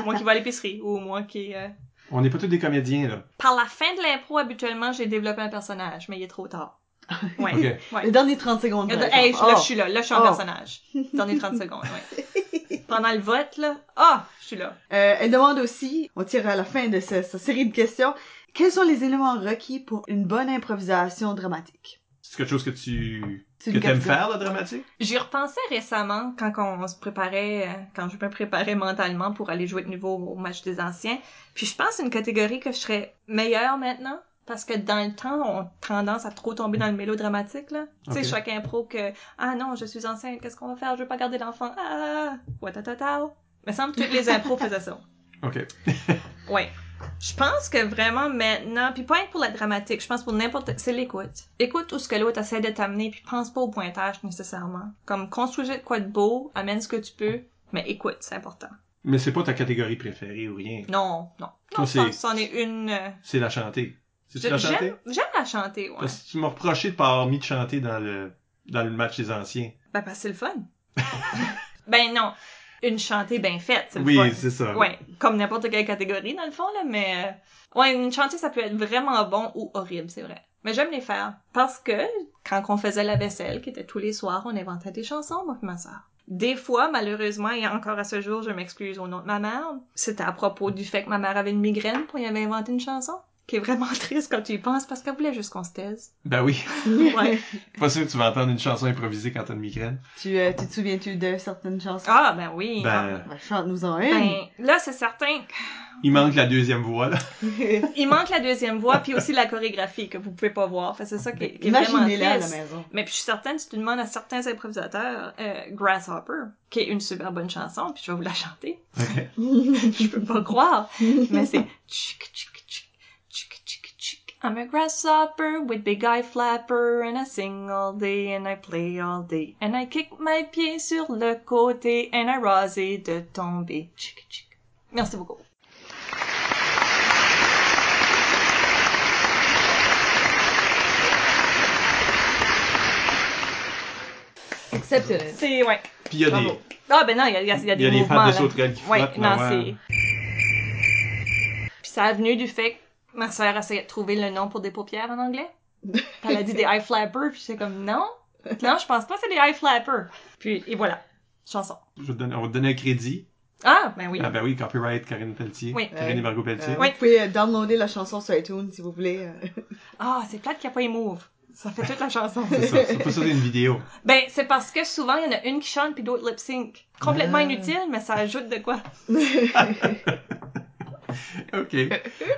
moi qui vais à l'épicerie ou moi qui... euh, On n'est pas tous des comédiens, là. Par la fin de l'impro, habituellement, j'ai développé un personnage, mais il est trop tard. Ouais. Ok. Ouais. Les derniers 30 secondes. par Hey, là, Oh. je suis là. Là, je suis un Oh. personnage. Dans les 30 secondes, ouais. Pendant le vote, là. Ah, je suis là. Euh, elle demande aussi, on tire à la fin de ce- cette série de questions, quels sont les éléments requis pour une bonne improvisation dramatique? C'est quelque chose que tu, que t'aimes faire, la dramatique? J'y repensais récemment quand on se préparait, euh, quand je me préparais mentalement pour aller jouer de nouveau au match des anciens. Puis je pense que c'est une catégorie que je serais meilleure maintenant. Parce que dans le temps, on a tendance à trop tomber dans le mélodramatique, là. Tu sais, chaque impro que, ah non, je suis enceinte, qu'est-ce qu'on va faire? Je veux pas garder l'enfant. Ah, watatata. Me semble que toutes les impros faisaient ça. Ok. Ouais. Je pense que vraiment maintenant, puis pas pour la dramatique, je pense pour n'importe, c'est l'écoute. Écoute tout ce que l'autre essaie de t'amener, puis pense pas au pointage nécessairement. Comme construis de quoi de beau, amène ce que tu peux, mais écoute, c'est important. Mais c'est pas ta catégorie préférée ou rien. Non, non. Toi, Non, c'est- c'en est une. euh, C'est la chanter. C'est-tu la chanter? J'aime, j'aime la chanter, ouais. Parce que tu m'as reproché de pas avoir mis de chanter dans le, dans le match des anciens. Ben, parce que c'est le fun. ben non, une chantée bien faite, c'est Oui, c'est ça. Ouais, comme n'importe quelle catégorie dans le fond là, mais euh, ouais, une chantée ça peut être vraiment bon ou horrible, c'est vrai. Mais j'aime les faire parce que quand on faisait la vaisselle, qui était tous les soirs, on inventait des chansons moi et ma sœur. Des fois, malheureusement, et encore à ce jour, je m'excuse au nom de ma mère, c'était à propos du fait que ma mère avait une migraine, puis elle avait inventé une chanson, qui est vraiment triste quand tu y penses, parce qu'elle voulait juste qu'on se taise. Ben oui. Ouais. Pas sûr que tu vas entendre une chanson improvisée quand t'as une migraine. Tu, euh, tu te souviens-tu de certaines chansons? Ah, ben oui. Ben, Ben, chante-nous-en une. Ben, là, c'est certain. il manque la deuxième voix, là. Il manque la deuxième voix, puis aussi la chorégraphie que vous pouvez pas voir. Fait c'est ça qui est, qui est vraiment Imaginez-la à la triste. maison. Mais puis je suis certaine, si tu demandes à certains improvisateurs, euh, Grasshopper, qui est une super bonne chanson, puis je vais vous la chanter. Ok. Je peux pas croire. Mais c'est I'm a grasshopper with big eye flapper and I sing all day and I play all day and I kick my pied sur le côté and I rasé de tomber. Tchic, tchic. Merci beaucoup. Exceptionnel. C'est, ouais. Puis il y a des, Bravo. Ah, ben non, il y a, y a, il y a il y a des des fans de sauterelles qui Ouais, flottent. non, ouais. c'est... Puis ça a venu du fait que ma sœur essayait de trouver le nom pour des paupières en anglais. Elle a dit des eye flappers, puis j'étais comme, non, non, je pense pas que c'est des eye flappers. Puis, et voilà. Chanson. Je vais te donner- on va te donner un crédit. Ah, ben oui. Ah ben oui, copyright Karine Pelletier. Oui. Karine et Margot Pelletier. Euh, Oui. Vous pouvez euh, downloader la chanson sur iTunes si vous voulez. euh. Ah, c'est plate qu'il n'y a pas les moves. Ça fait toute la chanson. C'est ça. C'est pas ça, c'est une vidéo. Ben, c'est parce que souvent, il y en a une qui chante puis d'autres lip sync. Complètement Ah. inutile, mais ça ajoute de quoi. OK.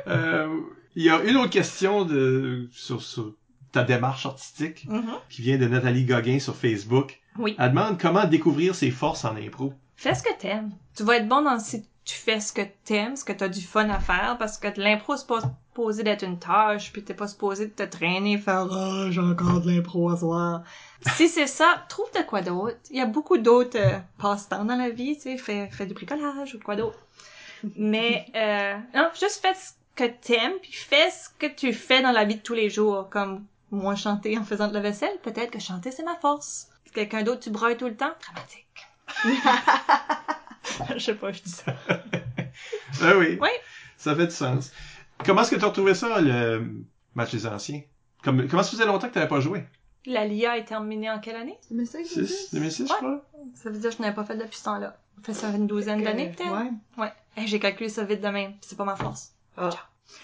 Euh, Il y a une autre question de, sur, sur ta démarche artistique Mhm. qui vient de Nathalie Gauguin sur Facebook. Oui. Elle demande comment découvrir ses forces en impro. Fais ce que t'aimes. Tu vas être bon dans si tu fais ce que t'aimes, ce que t'as du fun à faire, parce que l'impro, c'est pas supposé d'être une tâche, puis t'es pas supposé de te traîner, faire ah, j'ai encore de l'impro à soir. si c'est ça, trouve de quoi d'autre. Il y a beaucoup d'autres euh, passe-temps dans la vie, tu sais, fais, fais du bricolage ou de quoi d'autre. Mais euh, non, juste fais ce que t'aimes, puis fais ce que tu fais dans la vie de tous les jours, comme moi chanter en faisant de la vaisselle. Peut-être que chanter c'est ma force. Quelqu'un d'autre tu brailles tout le temps, dramatique. Je sais pas, je dis ça. Ah oui. Oui. Ça fait du sens. Comment est-ce que tu as retrouvé ça, le match des anciens? Comme, comment ça faisait longtemps que tu n'avais pas joué? La LIA est terminée en quelle année? 2005, 6, 2006, je Ouais. crois? Ça veut dire que je n'avais pas fait depuis ce temps-là. Ça fait ça une douzaine d'années peut-être? Ouais. Ouais. Eh, J'ai calculé ça vite de même. C'est pas ma force.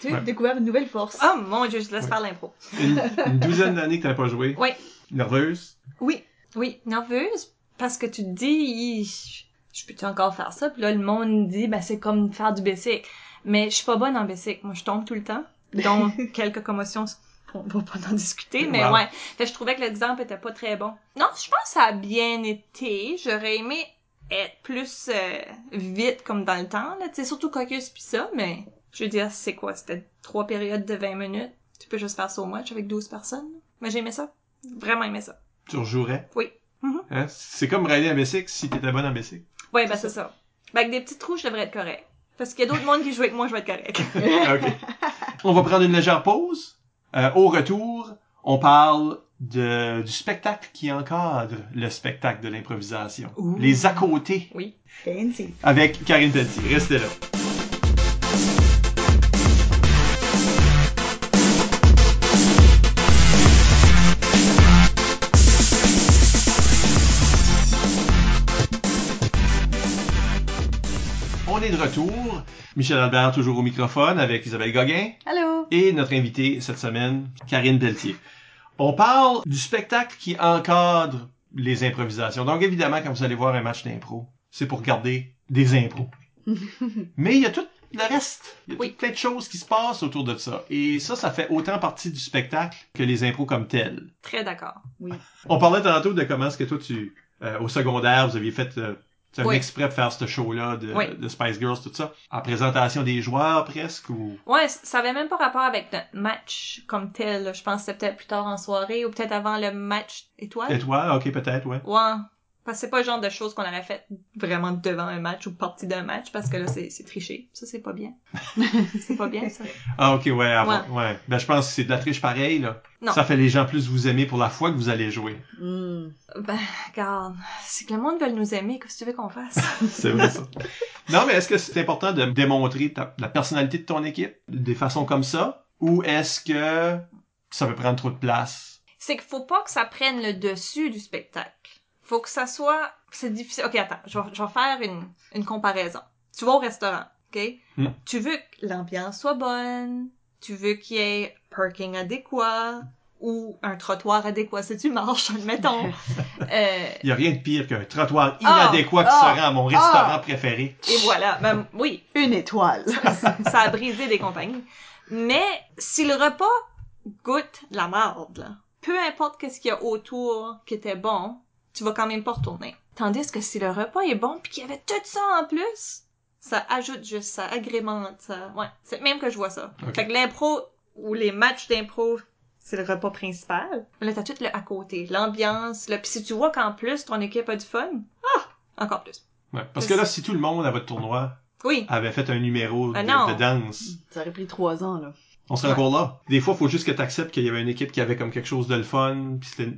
Tu as Ouais. découvert une nouvelle force. Oh mon dieu, je laisse Ouais. faire l'impro. Une, une douzaine d'années que tu n'avais pas joué? Oui. Nerveuse? Oui. Oui, nerveuse? Parce que tu te dis, je peux-tu encore faire ça? Puis là, le monde dit, ben c'est comme faire du basic. Mais je suis pas bonne en basic. Moi, je tombe tout le temps. Donc, quelques commotions, on va pas en discuter, mais Wow. ouais. Fait que je trouvais que l'exemple était pas très bon. Non, je pense que ça a bien été. J'aurais aimé être plus euh, vite comme dans le temps, là. Tu sais, surtout Caucus pis ça, mais je veux dire, c'est quoi? C'était trois périodes de 20 minutes. Tu peux juste faire ça au match avec 12 personnes. Mais j'ai aimé ça. Vraiment aimé ça. Tu rejouerais? Oui. Mhm. Hein? C'est comme rider en bicycle si t'étais bonne en bicycle. Ouais, ben c'est ça. Ben avec des petits trous, je devrais être correct. Parce qu'il y a d'autres mondes qui jouent avec moi, je vais être correct. OK. On va prendre une légère pause. Euh, au retour, on parle de, du spectacle qui encadre le spectacle de l'improvisation. Les à côté Oui. Fancy. avec Karine Pelletier. Restez là. On est de retour. Michel Albert toujours au microphone avec Isabelle Gauguin Allô? et notre invitée cette semaine, Karine Pelletier. On parle du spectacle qui encadre les improvisations. Donc évidemment, quand vous allez voir un match d'impro, c'est pour garder des impros. Mais il y a tout le reste. Il y a Oui. plein de choses qui se passent autour de ça. Et ça, ça fait autant partie du spectacle que les impros comme tels. Très d'accord. On parlait tantôt de comment est-ce que toi, tu, euh, au secondaire, vous aviez fait euh, c'est un Oui. exprès pour faire ce show-là de, Oui. de Spice Girls, tout ça? En présentation des joueurs, presque, ou... Ouais, ça avait même pas rapport avec notre match comme tel. là. Je pense que c'était peut-être plus tard en soirée ou peut-être avant le match étoile. Étoile, ok, peut-être, ouais. Ouais. Parce que c'est pas le genre de choses qu'on aurait fait vraiment devant un match ou partie d'un match parce que là, c'est c'est triché. Ça, c'est pas bien. c'est pas bien, ça. Ah, ok, ouais, avant- ouais. Ben, je pense que c'est de la triche pareil, là. Non. Ça fait les gens plus vous aimer pour la fois que vous allez jouer. Hmm. Ben, regarde. C'est que le monde veut nous aimer. Qu'est-ce que tu veux qu'on fasse? C'est vrai, ça. non, mais est-ce que c'est important de démontrer ta- la personnalité de ton équipe des façons comme ça? Ou est-ce que ça peut prendre trop de place? c'est qu'il faut pas que ça prenne le dessus du spectacle. Faut que ça soit... C'est difficile. Ok, attends. Je vais, je vais faire une, une comparaison. Tu vas au restaurant, ok? Hmm. Tu veux que l'ambiance soit bonne. Tu veux qu'il y ait parking adéquat ou un trottoir adéquat si tu marches, admettons. euh, Il y a rien de pire qu'un trottoir Ah! inadéquat qui Ah! se rend à mon restaurant Ah! préféré. et voilà. Ben, oui, Une étoile. ça a brisé des compagnies. Mais si le repas goûte la marde, là, peu importe qu'est-ce qu'il y a autour qui était bon, tu vas quand même pas retourner. Tandis que si le repas est bon puis qu'il y avait tout ça en plus, ça ajoute juste, ça agrémente, ça. Ouais, c'est même que je vois ça. Fait que l'impro, où les matchs d'impro, c'est le repas principal. Mais là, t'as tout le à côté, l'ambiance, là. Puis si tu vois qu'en plus, ton équipe a du fun, ah, encore plus. Ouais. Parce que là, si tout le monde à votre tournoi Oui, avait fait un numéro Ah de, non. de danse, Ça aurait pris trois ans, là. on serait Ouais. encore là. Des fois, il faut juste que tu acceptes qu'il y avait une équipe qui avait comme quelque chose de le fun, puis c'était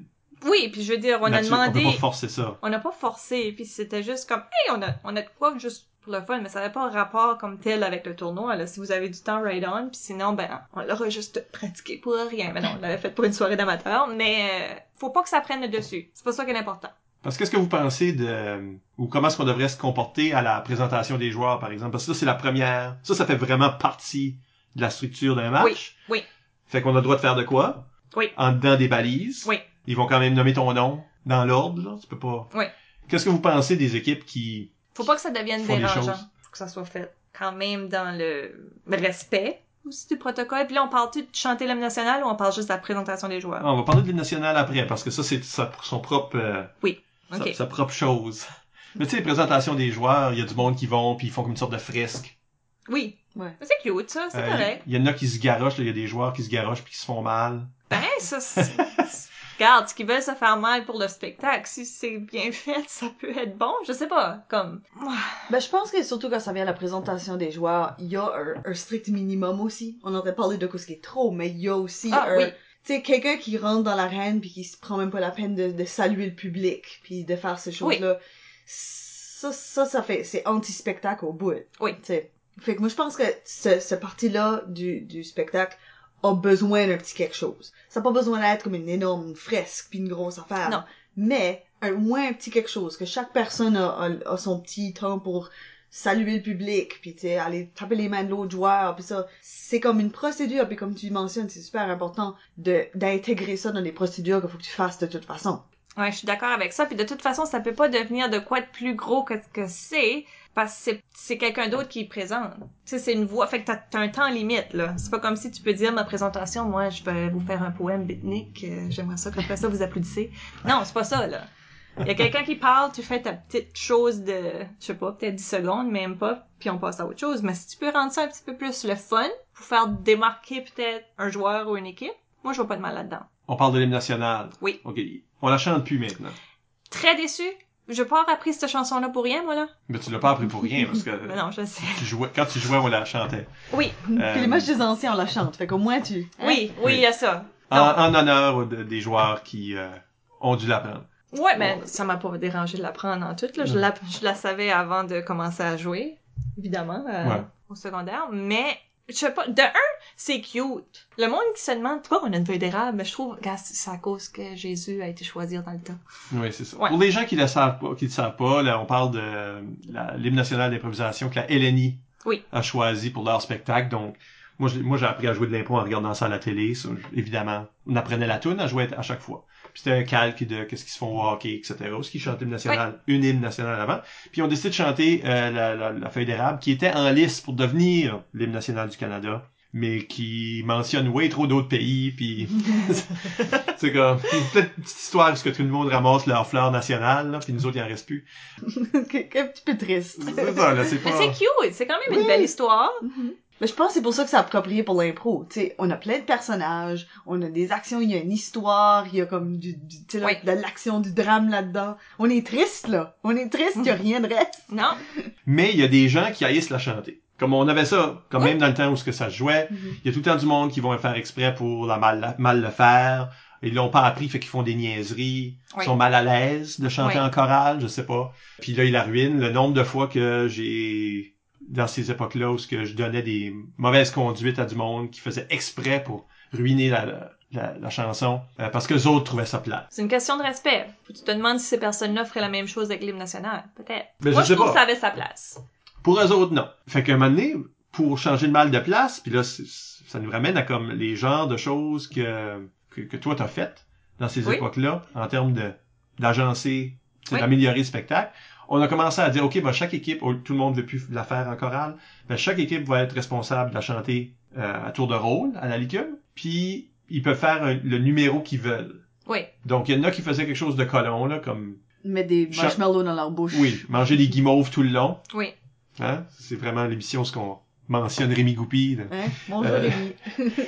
oui, puis je veux dire, on a nature- on demandé, pas forcer ça. on n'a pas forcé, puis c'était juste comme, hey, on a, on a de quoi juste pour le fun, mais ça n'avait pas un rapport comme tel avec le tournoi, là. Si vous avez du temps, right on, puis sinon, ben, on l'aura juste pratiqué pour rien. Mais non, on l'avait fait pour une soirée d'amateurs, mais euh, faut pas que ça prenne le dessus. C'est pas ça qui est important. Parce que qu'est-ce que vous pensez de ou comment est-ce qu'on devrait se comporter à la présentation des joueurs, par exemple? Parce que ça, c'est la première. Ça, ça fait vraiment partie de la structure d'un match. Oui, oui. Fait qu'on a le droit de faire de quoi? Oui. En dedans des balises. Oui. Ils vont quand même nommer ton nom dans l'ordre, là. Tu peux pas. Oui. Qu'est-ce que vous pensez des équipes qui Faut pas que ça devienne dérangeant. choses? Faut que ça soit fait quand même dans le respect aussi du protocole. Puis là, on parle-tu de chanter l'hymne national ou on parle juste de la présentation des joueurs? Ah, on va parler de l'hymne national après, parce que ça, c'est sa- son propre, euh, sa, Ok. sa propre chose. Mais tu sais, les présentations des joueurs, il y a du monde qui vont, puis ils font comme une sorte de fresque. Oui. Ouais. C'est cute, ça. C'est Euh, correct. Il y en a qui se garochent, là, il y a des joueurs qui se garochent puis qui se font mal. Ben, ça, c'est... Regarde, ce qu'ils veulent se faire mal pour le spectacle, si c'est bien fait, ça peut être bon. Je sais pas, comme... Ben, je pense que surtout quand ça vient à la présentation des joueurs, il y a un, un strict minimum aussi. On aurait parlé de ce qui est trop, mais il y a aussi Ah, un... oui. Tu sais, quelqu'un qui rentre dans l'arène puis qui se prend même pas la peine de, de saluer le public puis de faire ces choses-là. Ça, ça, ça fait... C'est anti-spectacle au bout. Oui. Tu sais. Fait que moi, je pense que ce, ce parti-là du, du spectacle a besoin d'un petit quelque chose. Ça n'a pas besoin d'être comme une énorme fresque puis une grosse affaire. Non. Mais, au moins un petit quelque chose, que chaque personne a, a, a son petit temps pour saluer le public, puis tu aller taper les mains de l'autre joueur, puis ça, c'est comme une procédure, puis comme tu mentionnes, c'est super important de d'intégrer ça dans les procédures qu'il faut que tu fasses de toute façon. Ouais, je suis d'accord avec ça. Puis de toute façon, ça peut pas devenir de quoi de plus gros que ce que c'est, parce que c'est, quelqu'un d'autre qui présente. Tu sais, c'est une voix. Fait que t'as, t'as un temps limite, là. C'est pas comme si tu peux dire ma présentation, moi, je vais vous faire un poème beatnik, euh, j'aimerais ça qu'après ça, vous applaudissez. Non, c'est pas ça, là. Il y a quelqu'un qui parle, tu fais ta petite chose de, je sais pas, peut-être 10 secondes, même pas, puis on passe à autre chose. Mais si tu peux rendre ça un petit peu plus le fun, pour faire démarquer peut-être un joueur ou une équipe, moi, je vois pas de mal là-dedans. On parle de l'hymne national. Oui. OK. On la chante plus maintenant. Très déçu. J'ai pas appris cette chanson-là pour rien, moi, là. Mais tu l'as pas appris pour rien, parce que Mais non, je sais. tu jouais, quand tu jouais, on la chantait. Oui, Euh, Puis les matchs des anciens, on la chante, fait qu'au moins tu... hein? oui, oui, Oui. il y a ça. En, honneur de- des joueurs qui euh, ont dû l'apprendre. Ouais, mais ça m'a pas dérangé de l'apprendre en tout, là. Je Non. la, je la savais avant de commencer à jouer, évidemment, euh, Ouais. au secondaire. Mais, je sais pas, de un, c'est cute. Le monde qui se demande, pourquoi on a une feuille d'érable, mais je trouve, gars, c'est à cause que Jésus a été choisi dans le temps. Oui, c'est ça. Ouais. Pour les gens qui le savent pas, qui le savent pas, là, on parle de la- l'hymne national d'improvisation que la LNI Oui. a choisi pour leur spectacle. Donc, moi, j'ai- appris à jouer de l'impro en regardant ça à la télé. Ça, évidemment, on apprenait la tune à jouer à chaque fois. Puis c'était un calque de qu'est-ce qu'ils se font au hockey, etc. Ce qui chante l'hymne national, une hymne nationale avant. Puis on décide de chanter euh, la, la- la feuille d'érable qui était en liste pour devenir l'hymne national du Canada mais qui mentionne way trop d'autres pays, puis c'est comme peut-être une petite histoire parce que tout le monde ramasse leur fleur nationale, là, puis nous autres il en reste plus. C'est un petit peu triste. C'est ça, là, c'est pas. c'est cute, c'est quand même Oui. une belle histoire. Mhm. Mais je pense que c'est pour ça que c'est approprié pour l'impro. Tu sais, on a plein de personnages, on a des actions, il y a une histoire, il y a comme du, du là, Oui. de l'action, du drame là-dedans. On est triste, là. On est triste, il y a rien de reste. Non? Mais il y a des gens qui haïssent la chanter. Comme on avait ça, quand Oui. même dans le temps où ce que ça se jouait, Mhm. il y a tout le temps du monde qui vont faire exprès pour la mal, mal le faire. Ils l'ont pas appris, fait qu'ils font des niaiseries. Oui. Ils sont mal à l'aise de chanter Oui. en chorale, je sais pas. Puis là, ils la ruinent. Le nombre de fois que j'ai, dans ces époques-là, où ce que je donnais des mauvaises conduites à du monde qui faisait exprès pour ruiner la, la, la- chanson, euh, parce que les autres trouvaient ça plat. C'est une question de respect. Tu te demandes si ces personnes-là feraient la même chose avec l'hymne national. Peut-être. Moi, je je trouve pas. que ça avait sa place. Pour eux autres, non. Fait qu'à un moment donné, pour changer de mal de place, puis là, ça nous ramène à comme les genres de choses que, que, que toi t'as faites dans ces Oui. époques-là, en termes de d'agencer, Oui. d'améliorer le spectacle. On a commencé à dire, OK, ben, chaque équipe, oh, tout le monde veut plus la faire en chorale, ben, chaque équipe va être responsable de la chanter euh, à tour de rôle, à la licume, puis ils peuvent faire un- le numéro qu'ils veulent. Oui. Donc, il y en a qui faisaient quelque chose de colon, là, comme, Mettre des marshmallows dans leur bouche. oui, manger des guimauves tout le long. Oui. Hein? C'est vraiment l'émission ce qu'on mentionne Rémi Goupil. là. Hein? Mon Euh, Rémi.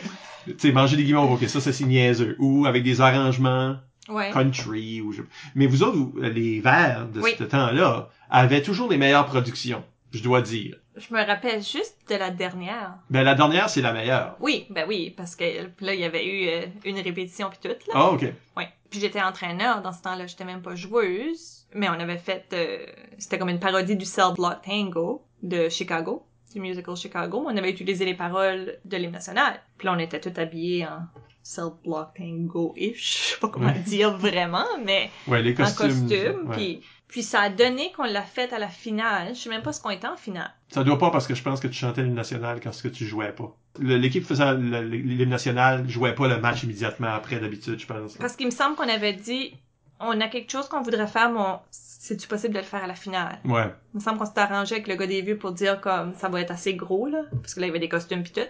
Tu sais, manger des guimauves, ok, ça, ça c'est niaiseux. Ou avec des arrangements Ouais. country. Ou je... Mais vous autres, vous- les verts de Oui. ce temps-là avaient toujours les meilleures productions, je dois dire. Je me rappelle juste de la dernière. Ben, la dernière, c'est la meilleure. Oui, ben oui, parce que là, il y avait eu euh, une répétition puis tout, là. Ah, ok. Ouais. Puis j'étais entraîneur dans ce temps-là, j'étais même pas joueuse, mais on avait fait, euh, c'était comme une parodie du Cell Block Tango de Chicago, du musical Chicago. On avait utilisé les paroles de l'hymne national. Puis là, on était tous habillés en Cell Block Tango-ish, je sais pas comment Ouais. dire vraiment, mais Ouais, les en costumes. costume. ouais. Puis, puis ça a donné qu'on l'a fait à la finale. Je sais même pas ce qu'on était en finale. Ça doit pas parce que je pense que tu chantais l'hymne national quand ce que tu jouais pas. L'équipe faisant l'hymne national jouait pas le match immédiatement après d'habitude, je pense. Parce qu'il me semble qu'on avait dit, on a quelque chose qu'on voudrait faire, mais on- c'est-tu possible de le faire à la finale? Ouais. Il me semble qu'on s'est arrangé avec le gars des vues pour dire comme ça va être assez gros, là. Parce que là, il y avait des costumes pis tout.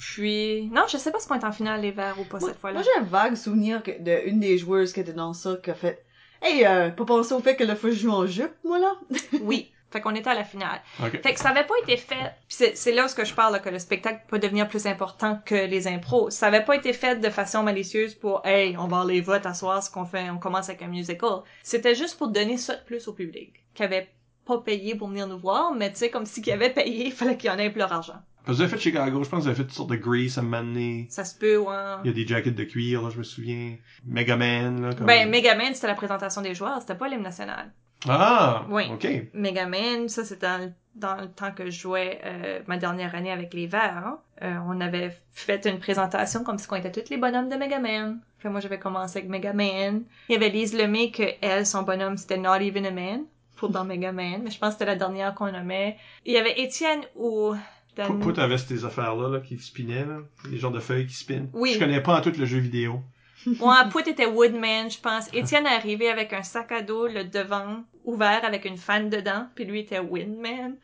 Puis, non, je sais pas si on est en finale les verts ou pas Moi, cette fois-là. moi, j'ai un vague souvenir que, de une des joueuses qui était dans ça qui a fait Hey, euh, pas penser au fait que la fois je joue en jupe, moi là? Oui. Fait qu'on était à la finale. Fait que ça avait pas été fait, pis c'est, là où ce que je parle, là, que le spectacle peut devenir plus important que les impros. Ça avait pas été fait de façon malicieuse pour, hey, on va les votes à soir, ce qu'on fait, on commence avec un musical. C'était juste pour donner ça de plus au public. Qui avait pas payé pour venir nous voir, mais tu sais, comme si qu'ils avaient payé, il fallait qu'il y en ait pour leur argent. Parce que vous avez fait Chicago, je pense que vous avez fait toutes sortes de Grease à un moment donné. Ça se peut, ouais. Il y a des jackets de cuir, là, je me souviens. Megaman, là. Comme... Ben, Megaman, c'était la présentation des joueurs, c'était pas l'hymne national. Ah! Oui. Ok. Megaman, ça c'était dans, le- dans le temps que je jouais euh, ma dernière année avec les Verts. hein. Euh, on avait fait une présentation comme si on était tous les bonhommes de Megaman. Fait moi j'avais commencé avec Megaman. Il y avait Lise Lemay que elle, son bonhomme c'était Not Even a Man pour dans Megaman, mais je pense que c'était la dernière qu'on nommait. Il y avait Étienne ou Dan- Pout avait ces affaires-là, là, qui spinaient, là. Les genres de feuilles qui spinent. Oui. Je connais pas en tout le jeu vidéo. Ouais, Pout était Woodman, je pense. Étienne est arrivé avec un sac à dos, le devant ouvert avec une fan dedans, puis lui était Windman.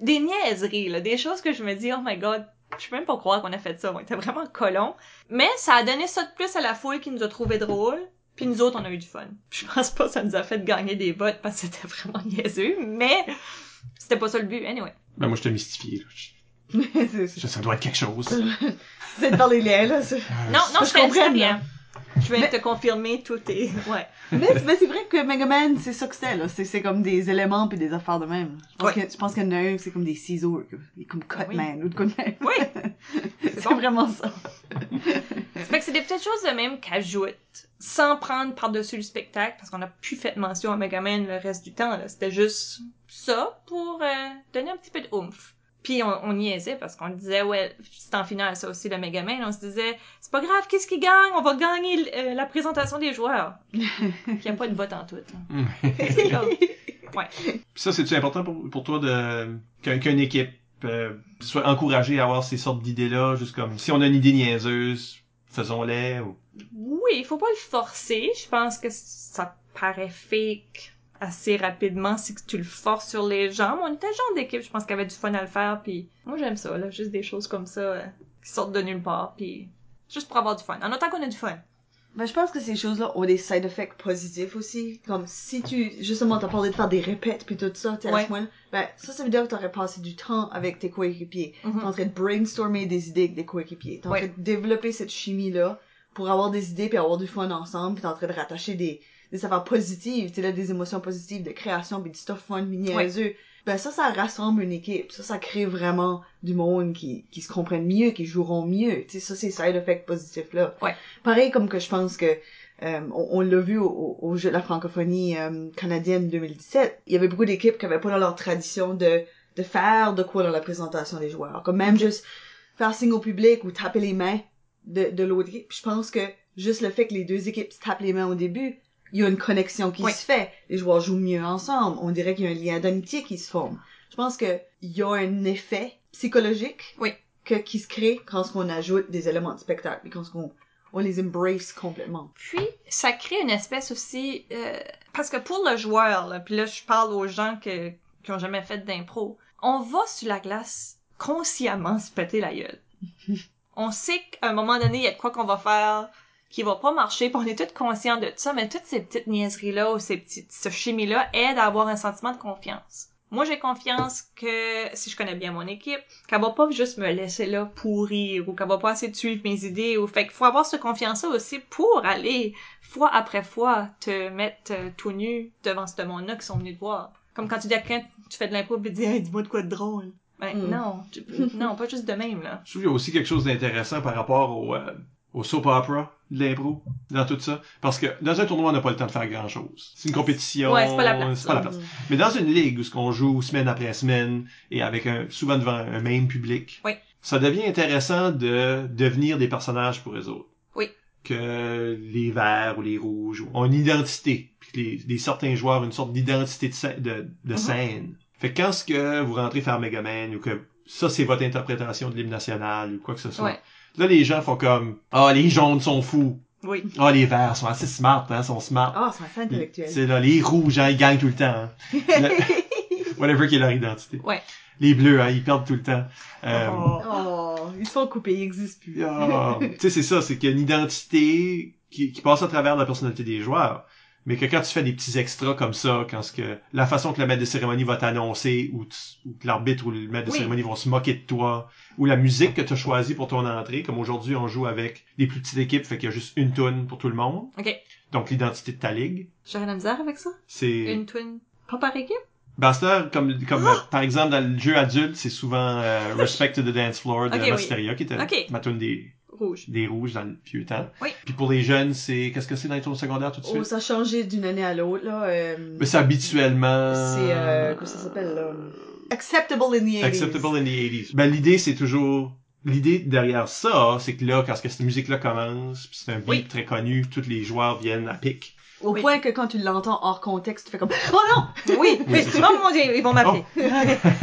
Des niaiseries, là, des choses que je me dis, oh my god, je peux même pas croire qu'on a fait ça, on était vraiment colons. Mais ça a donné ça de plus à la foule qui nous a trouvé drôle, puis nous autres, on a eu du fun. Je pense pas que ça nous a fait gagner des votes parce que c'était vraiment niaiseux, mais c'était pas ça le but, anyway. Ben, moi, je t'ai mystifié, là. Je- c'est c'est- je- Ça doit être quelque chose. c'est de faire les liens, là. c'est- Non, non, je comprends, très bien. Je vais Mais- te confirmer tout est, ouais. mais mais c'est vrai que Megaman, c'est ça que c'est, là. C'est c'est comme des éléments puis des affaires de même. Je pense Ouais. que- je pense qu'il y en a un, c'est comme des ciseaux, comme Cutman ou de même. Oui. C'est bon. vraiment ça. Fait que c'est des petites choses de même qu'ajoutent, sans prendre par-dessus le spectacle, parce qu'on a plus fait mention à Megaman le reste du temps, là. C'était juste ça pour euh, donner un petit peu de oomph. Puis on, on niaisait parce qu'on disait, ouais, c'est en finale ça aussi, le Megaman, on se disait, c'est pas grave, qu'est-ce qui gagne? On va gagner euh, la présentation des joueurs. Puis y a pas de vote en tout. hein. Ça, c'est-tu important pour, pour toi de qu'un- qu'une équipe euh, soit encouragée à avoir ces sortes d'idées-là, juste comme si on a une idée niaiseuse, faisons-les. Ou... Oui, il faut pas le forcer. Je pense que ça paraît fake assez rapidement si tu le forces sur les gens. Mais on était le genre d'équipe, je pense qu'il y avait du fun à le faire. Puis moi j'aime ça, là, juste des choses comme ça euh, qui sortent de nulle part. Puis juste pour avoir du fun. En autant qu'on a du fun. Ben, je pense que ces choses-là ont des side effects positifs aussi. Comme si tu, justement, t'as parlé de faire des répètes puis tout ça, à Ouais. ce moment-là. Ben, ça, ça veut dire que t'aurais passé du temps avec tes coéquipiers. Mhm. T'es en train de brainstormer des idées avec des coéquipiers. T'es en Ouais. train de développer cette chimie-là pour avoir des idées puis avoir du fun ensemble puis t'es en train de rattacher des, des affaires positives, tu sais, là, des émotions positives de création puis du stuff fun, niaiseux. Ben, ça, ça rassemble une équipe. Ça, ça crée vraiment du monde qui, qui se comprennent mieux, qui joueront mieux. Tu sais, ça, c'est side effect positif là. Ouais. Pareil comme que je pense que euh, on, on l'a vu au, au, jeu de la francophonie euh, canadienne 2017. Il y avait beaucoup d'équipes qui avaient pas dans leur tradition de, de faire de quoi dans la présentation des joueurs. Comme même juste faire signe au public ou taper les mains de, de l'autre équipe. Je pense que juste le fait que les deux équipes se tapent les mains au début, il y a une connexion qui Oui. se fait. Les joueurs jouent mieux ensemble. On dirait qu'il y a un lien d'amitié qui se forme. Je pense que il y a un effet psychologique Oui. que, qui se crée quand on ajoute des éléments de spectacle et quand on, on les embrace complètement. Puis ça crée une espèce aussi euh, parce que pour le joueur, là, puis là je parle aux gens que, qui ont jamais fait d'impro, on va sur la glace consciemment se péter la gueule. on sait qu'à un moment donné, il y a de quoi qu'on va faire qui va pas marcher, puis on est tous conscients de ça, mais toutes ces petites niaiseries-là ou ces petites, ce chimie-là aide à avoir un sentiment de confiance. moi j'ai confiance que si je connais bien mon équipe, qu'elle va pas juste me laisser là pourrir ou qu'elle va pas essayer de suivre mes idées ou fait qu'il faut avoir cette confiance-là aussi pour aller fois après fois te mettre euh, tout nu devant ce monde-là qui sont venus te voir. Comme quand tu dis à quelqu'un, tu fais de l'impro pis tu dis hey, dis-moi de quoi de drôle. Ben Mm. non, tu- non, pas juste de même là. Je trouve qu'il y a aussi quelque chose d'intéressant par rapport au, euh, au soap opera de l'impro dans tout ça. Parce que dans un tournoi, on n'a pas le temps de faire grand chose. C'est une compétition. Ouais, c'est pas la place. pas la place. Mais dans une ligue où ce qu'on joue semaine après semaine et avec un, souvent devant un même public, Oui. ça devient intéressant de devenir des personnages pour eux autres. Oui. Que les verts ou les rouges ont une identité. Puis que les, les certains joueurs ont une sorte d'identité de, scè- de, de Mhm. scène. Fait que quand ce que vous rentrez faire Megaman ou que ça c'est votre interprétation de l'hymne national ou quoi que ce soit. Ouais. Là les gens font comme ah les jaunes sont fous. Oui. Ah les verts sont assez smart hein, sont smart. Ah, c'est assez intellectuel. C'est là, les rouges, hein, ils gagnent tout le temps. hein. Le- Whatever qui est leur identité. Ouais. Les bleus, hein, ils perdent tout le temps. Euh, Oh. Oh, ils se font couper, ils existent plus. ah, tu sais, c'est ça, c'est qu'il y a une identité qui, qui passe à travers la personnalité des joueurs. Mais que quand tu fais des petits extras comme ça, quand ce que la façon que le maître de cérémonie va t'annoncer, ou, ou que l'arbitre ou le maître de Oui. cérémonie vont se moquer de toi, ou la musique que tu as choisie pour ton entrée, comme aujourd'hui on joue avec des plus petites équipes, fait qu'il y a juste une tune pour tout le monde. Ok. Donc l'identité de ta ligue, J'aurais la misère avec ça. c'est Une twin. Pas par équipe? Baster, comme, comme Ah! euh, par exemple dans le jeu adulte, c'est souvent euh, Respect to the Dance Floor de Ok, oui. Masteria, qui était Ok. ma tune des, Rouge. des rouges dans le vieux temps. Oui. Puis pour les jeunes, c'est qu'est-ce que c'est dans les tours secondaires tout de Oh, suite? ça a changé d'une année à l'autre, là. euh, Mais c'est habituellement... C'est, euh, comment ça s'appelle, là? Acceptable in the 80s. Acceptable in the 80s. Ben l'idée c'est toujours... L'idée derrière ça, c'est que là, quand cette musique-là commence, puis c'est un beat Oui. très connu, tous les joueurs viennent à pic. Au Oui. point que quand tu l'entends hors contexte, tu fais comme, oh non! Oui. Oui, oh mon dieu, ils vont m'appeler.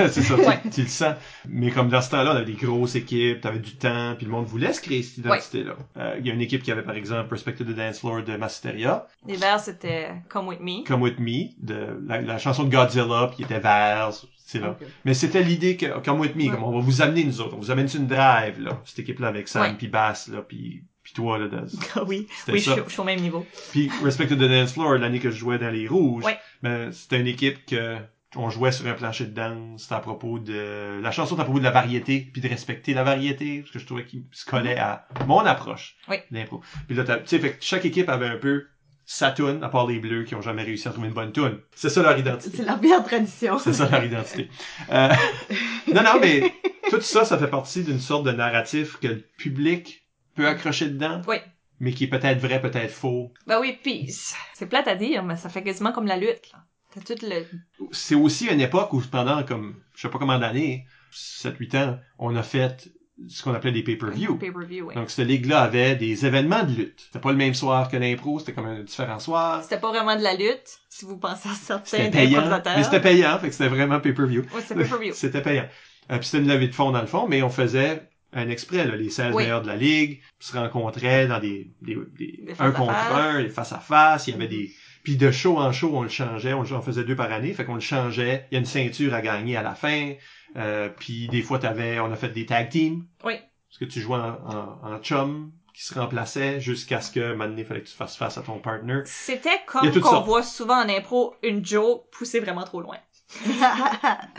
c'est ça, Ouais. tu, tu le sens. Mais comme dans ce temps-là, on avait des grosses équipes, t'avais du temps, puis le monde voulait se créer cette identité-là. Euh, Il y a une équipe qui avait par exemple Respect to the Dance Floor de Masteria, Les verts, c'était Come With Me. Come With Me, de la, la chanson de Godzilla, puis il était vert, c'est là. Mais c'était l'idée que Come With Me, Ouais. comme on va vous amener nous autres, on vous amène sur une drive, là, cette équipe-là avec Sam, puis Bass, là, puis puis toi, là, dans- Ah oui. Oui, je ça. suis, je suis au même niveau. Puis Respect to the Dance Floor, l'année que je jouais dans les Rouges, Ouais. ben, c'était une équipe que on jouait sur un plancher de danse, c'était à propos de... La chanson à propos de la variété, puis de respecter la variété, parce que je trouvais qu'il se collait à mon approche Oui. d'impro. Puis là, t'as- tu sais, fait que chaque équipe avait un peu sa tune, à part les Bleus qui ont jamais réussi à trouver une bonne tune. C'est ça leur identité. C'est la meilleure tradition. C'est ça leur identité. Euh, non, non, mais tout ça, ça fait partie d'une sorte de narratif que le public peut accrocher dedans, Oui. mais qui est peut-être vrai, peut-être faux, Ben oui, pis c'est plate à dire, mais ça fait quasiment comme la lutte, le... c'est aussi une époque où pendant comme je sais pas combien d'années 7-8 ans on a fait ce qu'on appelait des pay-per-view. Pay-per-view, oui. donc cette ligue là avait des événements de lutte. C'était pas le même soir que l'impro c'était comme un différent soir. C'était pas vraiment de la lutte, si vous pensez à certains c'était payant mais c'était payant fait que c'était vraiment pay-per-view. Oui, c'était pay-per-view. c'était payant. Euh, puis c'était une levée de fonds dans le fond mais on faisait un exprès là, les 16 Oui. meilleurs de la ligue se rencontraient dans des, des, des, Des un contre face. un des face à face il y avait des puis de show en show on le changeait on, le- on faisait deux par année fait qu'on le changeait il y a une ceinture à gagner à la fin euh, puis des fois t'avais on a fait des tag teams Oui. parce que tu jouais en, en, en chum qui se remplaçait jusqu'à ce que maintenant il fallait que tu fasses face à ton partner C'était comme qu'on voit souvent en impro une joke poussée vraiment trop loin.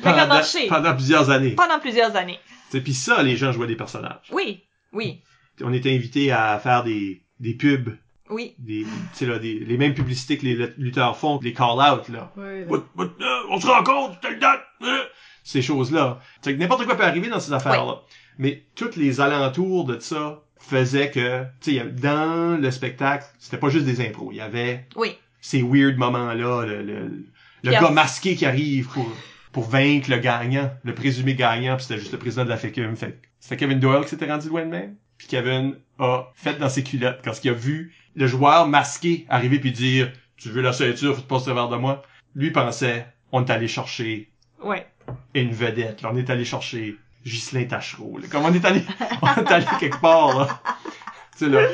Pendant, pendant plusieurs années pendant plusieurs années. Puis ça les gens jouaient des personnages Oui, oui, on était invités à faire des des pubs oui. des là des les mêmes publicités que les lutteurs font les call out là. What- what- euh, on se rencontre, telle date, euh, ces choses-là. C'est que n'importe quoi peut arriver dans ces affaires-là. Mais tous les alentours de ça faisaient que, tu sais, dans le spectacle, c'était pas juste des impros. Il y avait Oui. ces weird moments-là, le, le, le gars masqué qui arrive pour, pour vaincre le gagnant, le présumé gagnant, puis c'était juste le président de la FECUM. Fait c'était Kevin Doyle qui s'était rendu loin de même. Puis Kevin a fait dans ses culottes quand il a vu le joueur masqué arriver puis dire tu veux la ceinture, faut te passer vers de moi. Lui pensait on est allé chercher Ouais. une vedette. Là, on est allé chercher Ghislain Tachereau. là. Comme on est allé, on est allé quelque part là. Tu sais là,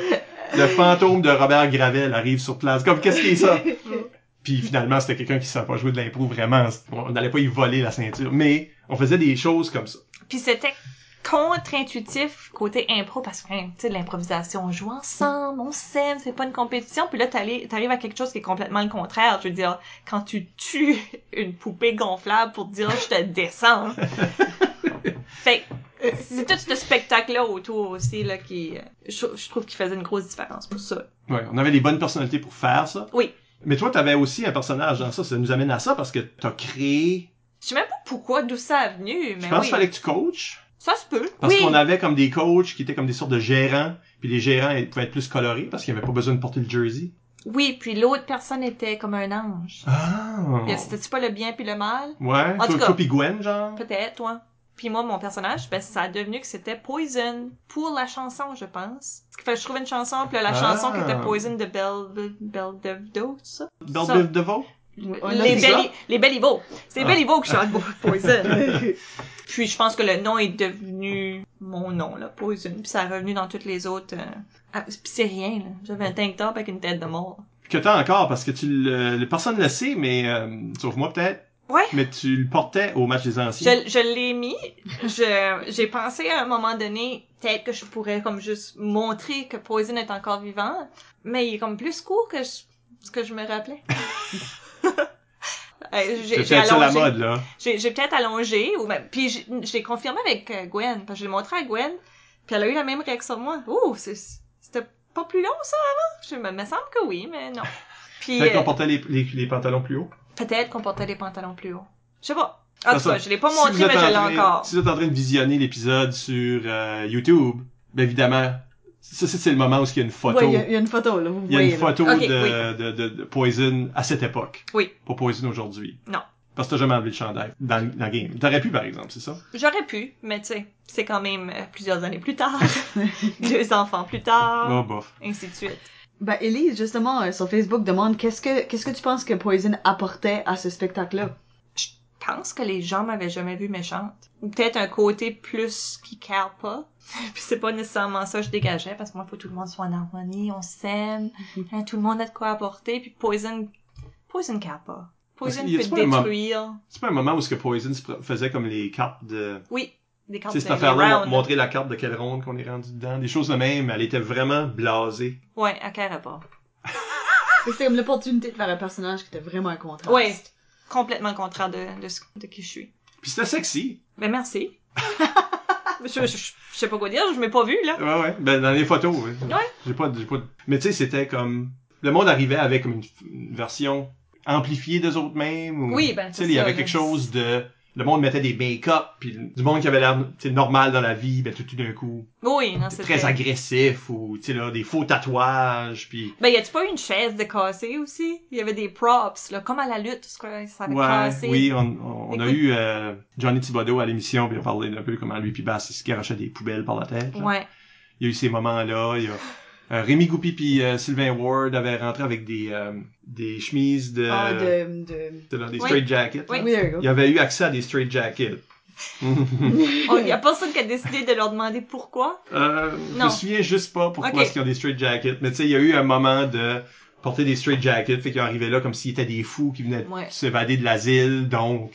le fantôme de Robert Gravel arrive sur place. Comme qu'est-ce qui est ça? Puis finalement c'était quelqu'un qui savait pas jouer de l'impro vraiment. On n'allait pas y voler la ceinture, mais on faisait des choses comme ça. Puis c'était contre-intuitif côté impro parce que hein, tu sais l'improvisation on joue ensemble on s'aime c'est pas une compétition puis là t'arrives à quelque chose qui est complètement le contraire je veux dire quand tu tues une poupée gonflable pour dire je te descends fait euh, c'est tout ce spectacle là autour aussi là qui euh, je, je trouve qu'il faisait une grosse différence pour ça Ouais, on avait les bonnes personnalités pour faire ça. Oui. Mais toi, t'avais aussi un personnage dans ça. Ça nous amène à ça parce que t'as créé... je sais même pas pourquoi d'où ça est venu mais Je pense oui qu'il fallait que tu coaches. ça se peut Parce oui qu'on avait comme des coachs qui étaient comme des sortes de gérants. Puis les gérants ils pouvaient être plus colorés parce qu'ils avaient pas besoin de porter le jersey. oui puis l'autre personne était comme un ange Ah! c'était pas le bien puis le mal? Ouais, En tout cas. toi Gwen, genre? Peut-être, toi. Puis moi, mon personnage, ben, ça a devenu que c'était Poison pour la chanson, je pense. Ce qui fait que je trouvais une chanson, puis là, la Ah. chanson qui était Poison de Belle, Belle Devdo, ça? Belle Ça. On a Les. Belly, les. C'est les Ah. Qui chantent Poison. puis je pense que le nom est devenu mon nom, là, Poison. Puis ça est revenu dans toutes les autres. euh, Ah, puis c'est rien, là. J'avais un tank top avec une tête de mort. Que t'as encore parce que tu le... le- Personne le sait, mais... euh, sauf moi peut-être. Ouais. Mais tu le portais au match des anciens. Je, je l'ai mis. Je, j'ai pensé à un moment donné, peut-être que je pourrais comme juste montrer que Poison est encore vivant, mais il est comme plus court que je- ce que je me rappelais. Euh, j'ai, j'ai peut-être ça la allongé. mode, là. J'ai, j'ai peut-être allongé, ou même, puis j'ai, j'ai confirmé avec euh, Gwen, parce que je l'ai montré à Gwen, puis elle a eu la même réaction que moi. Ouh, c'est, c'était pas plus long ça avant? Je me, me semble que oui, mais non. Puis Peut-être euh, qu'on portait les, les, les pantalons plus hauts. Peut-être qu'on portait des pantalons plus hauts. Je sais pas. En tout Ça, cas, je l'ai pas Si montré, mais je l'ai encore. Si vous êtes en train de visionner l'épisode sur euh, YouTube, ben évidemment, ça c'est le moment où il y a une photo. Il y, a- il y a une photo, là, vous Il y a voyez. une photo de, oui. de, de, de Poison à cette époque. Oui. Pas Poison aujourd'hui. Non. Parce que t'as jamais enlevé le chandail dans, le- dans le game. T'aurais pu, par exemple, c'est ça? J'aurais pu, mais tu sais, c'est quand même euh, plusieurs années plus tard, deux enfants plus tard, Oh, bof. ainsi de suite. Ben, Elise, justement, euh, sur Facebook, demande qu'est-ce que, qu'est-ce que tu penses que Poison apportait à ce spectacle-là? Je pense que les gens m'avaient jamais vu méchante. Ou peut-être un côté plus qui care pas. Puis c'est pas nécessairement ça que je dégageais, parce que moi, faut que tout le monde soit en harmonie, on s'aime, hein, tout le monde a de quoi apporter, puis Poison, Poison care pas. Poison peut détruire. C'est pas un moment où ce que Poison faisait comme les cartes de... Oui, des cartes Tu sais, cette de affaire-là, round. mon- montrer la carte de quelle ronde qu'on est rendu dedans. Des choses de même. Elle était vraiment blasée. Ouais, elle carait pas. C'était comme l'opportunité de faire un personnage qui était vraiment un contraste. Ouais, complètement contraire de, de, ce- de qui je suis. Puis c'était sexy. Ben merci. je, je, je sais pas quoi dire, je m'ai pas vu là. Ouais, ouais. Ben, dans les photos, ouais. Ouais. J'ai pas, j'ai pas... Mais tu sais, c'était comme... Le monde arrivait avec comme une, une version amplifiée d'eux autres mêmes. Ou... Oui, ben Tu sais, c'est il y avait là. quelque chose de... Le monde mettait des make-up, puis du monde qui avait l'air normal dans la vie, ben tout, tout d'un coup, Oui, non, c'est très agressif, ou tu sais là, des faux tatouages, puis... Ben y a-tu pas eu une chaise de cassée aussi? Il y avait des props, là, comme à la lutte, ce que ça avait Ouais, cassé. oui, on, on, on a eu euh, Johnny Thibodeau à l'émission, puis a parlé un peu comment lui puis Bass, il se garochait des poubelles par la tête. là. Ouais. Il y a eu ces moments-là. Il y a Rémi Goupy puis euh, Sylvain Ward avaient rentré avec des euh, des chemises de, Ah, de, de... de- des Oui. straight jackets. Oui. Oui, there you Il go. avait eu accès à des straight jackets. Oh, y a personne qui a décidé de leur demander pourquoi? euh, je me Non. souviens juste pas pourquoi Ok. est-ce qu'ils ont des straight jackets, mais tu sais, il y a eu un moment de porter des straight jackets, fait qu'ils arrivaient là comme s'ils étaient des fous qui venaient Ouais. s'évader de l'asile, donc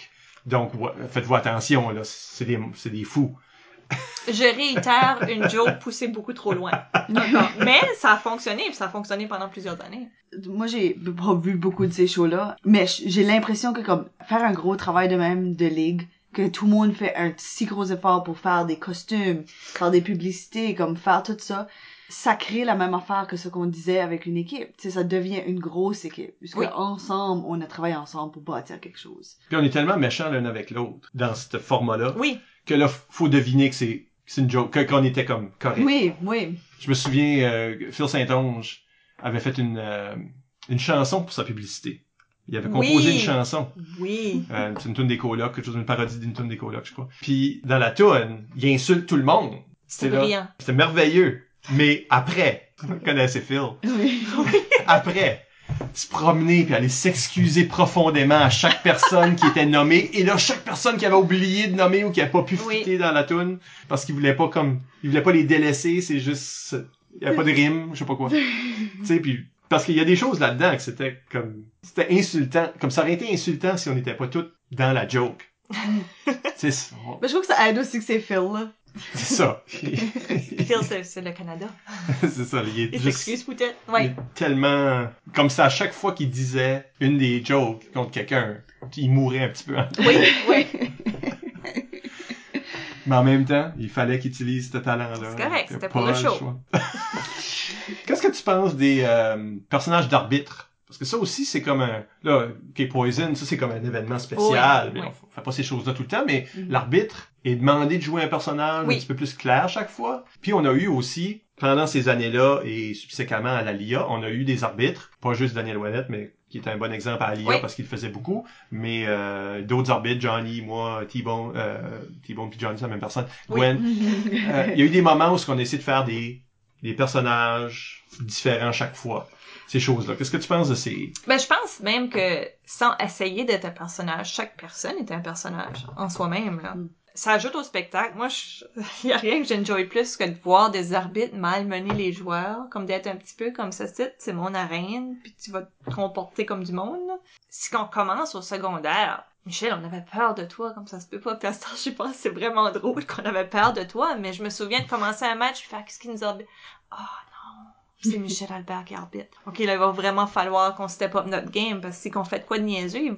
donc ouais, faites-vous attention là, c'est des c'est des fous. Je réitère une joke poussée beaucoup trop loin. Mais ça a fonctionné, puis ça a fonctionné pendant plusieurs années. Moi, j'ai pas vu beaucoup de ces shows-là, mais j'ai l'impression que comme faire un gros travail de même de ligue, que tout le monde fait un si gros effort pour faire des costumes, faire des publicités, comme faire tout ça, ça crée la même affaire que ce qu'on disait avec une équipe. Tu sais, ça devient une grosse équipe. Puisque Oui. ensemble, on a travaillé ensemble pour bâtir quelque chose. Puis on est tellement méchants l'un avec l'autre dans ce format-là Oui. Que là faut deviner que c'est c'est une joke, que- qu'on était comme correct. Oui, oui. Je me souviens, euh, Phil Saint-Onge avait fait une, euh, une chanson pour sa publicité. Il avait composé Oui. une chanson. Oui. Euh, c'est une tune des colocs, quelque chose, une parodie d'une tune des colocs, je crois. Puis, dans la tune, il insulte tout le monde. Là. brillant. C'était merveilleux. Mais après, vous connaissez Phil, Oui. après, se promener puis aller s'excuser profondément à chaque personne qui était nommée. Et là, chaque personne qui avait oublié de nommer ou qui avait pas pu Oui. fitter dans la tune parce qu'il voulait pas comme, il voulait pas les délaisser, c'est juste, il y avait pas de rime, je sais pas quoi. tu sais, puis parce qu'il y a des choses là-dedans que c'était comme, c'était insultant, comme ça aurait été insultant si on n'était pas tous dans la joke. on- Mais je trouve que ça aide aussi que c'est Phil, là. C'est ça. Phil, c'est le Canada. c'est ça. Il est Il s'excuse peut-être. Ouais. tellement... Comme ça, à chaque fois qu'il disait une des jokes contre quelqu'un, il mourait un petit peu. Oui, oui. Mais en même temps, il fallait qu'il utilise ce talent-là. C'est correct, c'était pour le show. Qu'est-ce que tu penses des euh, personnages d'arbitre? Parce que ça aussi, c'est comme un... Là, K-Poison, ça, c'est comme un événement spécial. Oui. On fait pas ces choses-là tout le temps, mais Mhm. l'arbitre est demandé de jouer un personnage Oui. un petit peu plus clair chaque fois. Puis on a eu aussi, pendant ces années-là et subséquemment à la LIA, on a eu des arbitres, pas juste Daniel Wannett, mais qui est un bon exemple à la LIA parce qu'il le faisait beaucoup, mais euh, d'autres arbitres, Johnny, moi, T-Bone, euh, T-Bone puis Johnny, c'est la même personne. Gwen, euh, il y a eu des moments où on a essayé de faire des, des personnages différents chaque fois. Ces choses-là. Qu'est-ce que tu penses de ces... Ben, je pense même que sans essayer d'être un personnage, chaque personne est un personnage en soi-même, là. Mm. Ça ajoute au spectacle. Moi, il y a rien que j'enjoy plus que de voir des arbitres malmener les joueurs, comme d'être un petit peu comme ça, c'est c'est mon arène, puis tu vas te comporter comme du monde. là. Si on commence au secondaire, Michel, on avait peur de toi, comme ça se peut pas. Puis à ce temps, je pense que c'est vraiment drôle qu'on avait peur de toi, mais je me souviens de commencer un match, faire qu'est-ce qui nous arbitre. Oh non, c'est Michel Albert qui arbitre. Ok, là, il va vraiment falloir qu'on step up notre game, parce que si qu'on fait quoi de niaiseux, il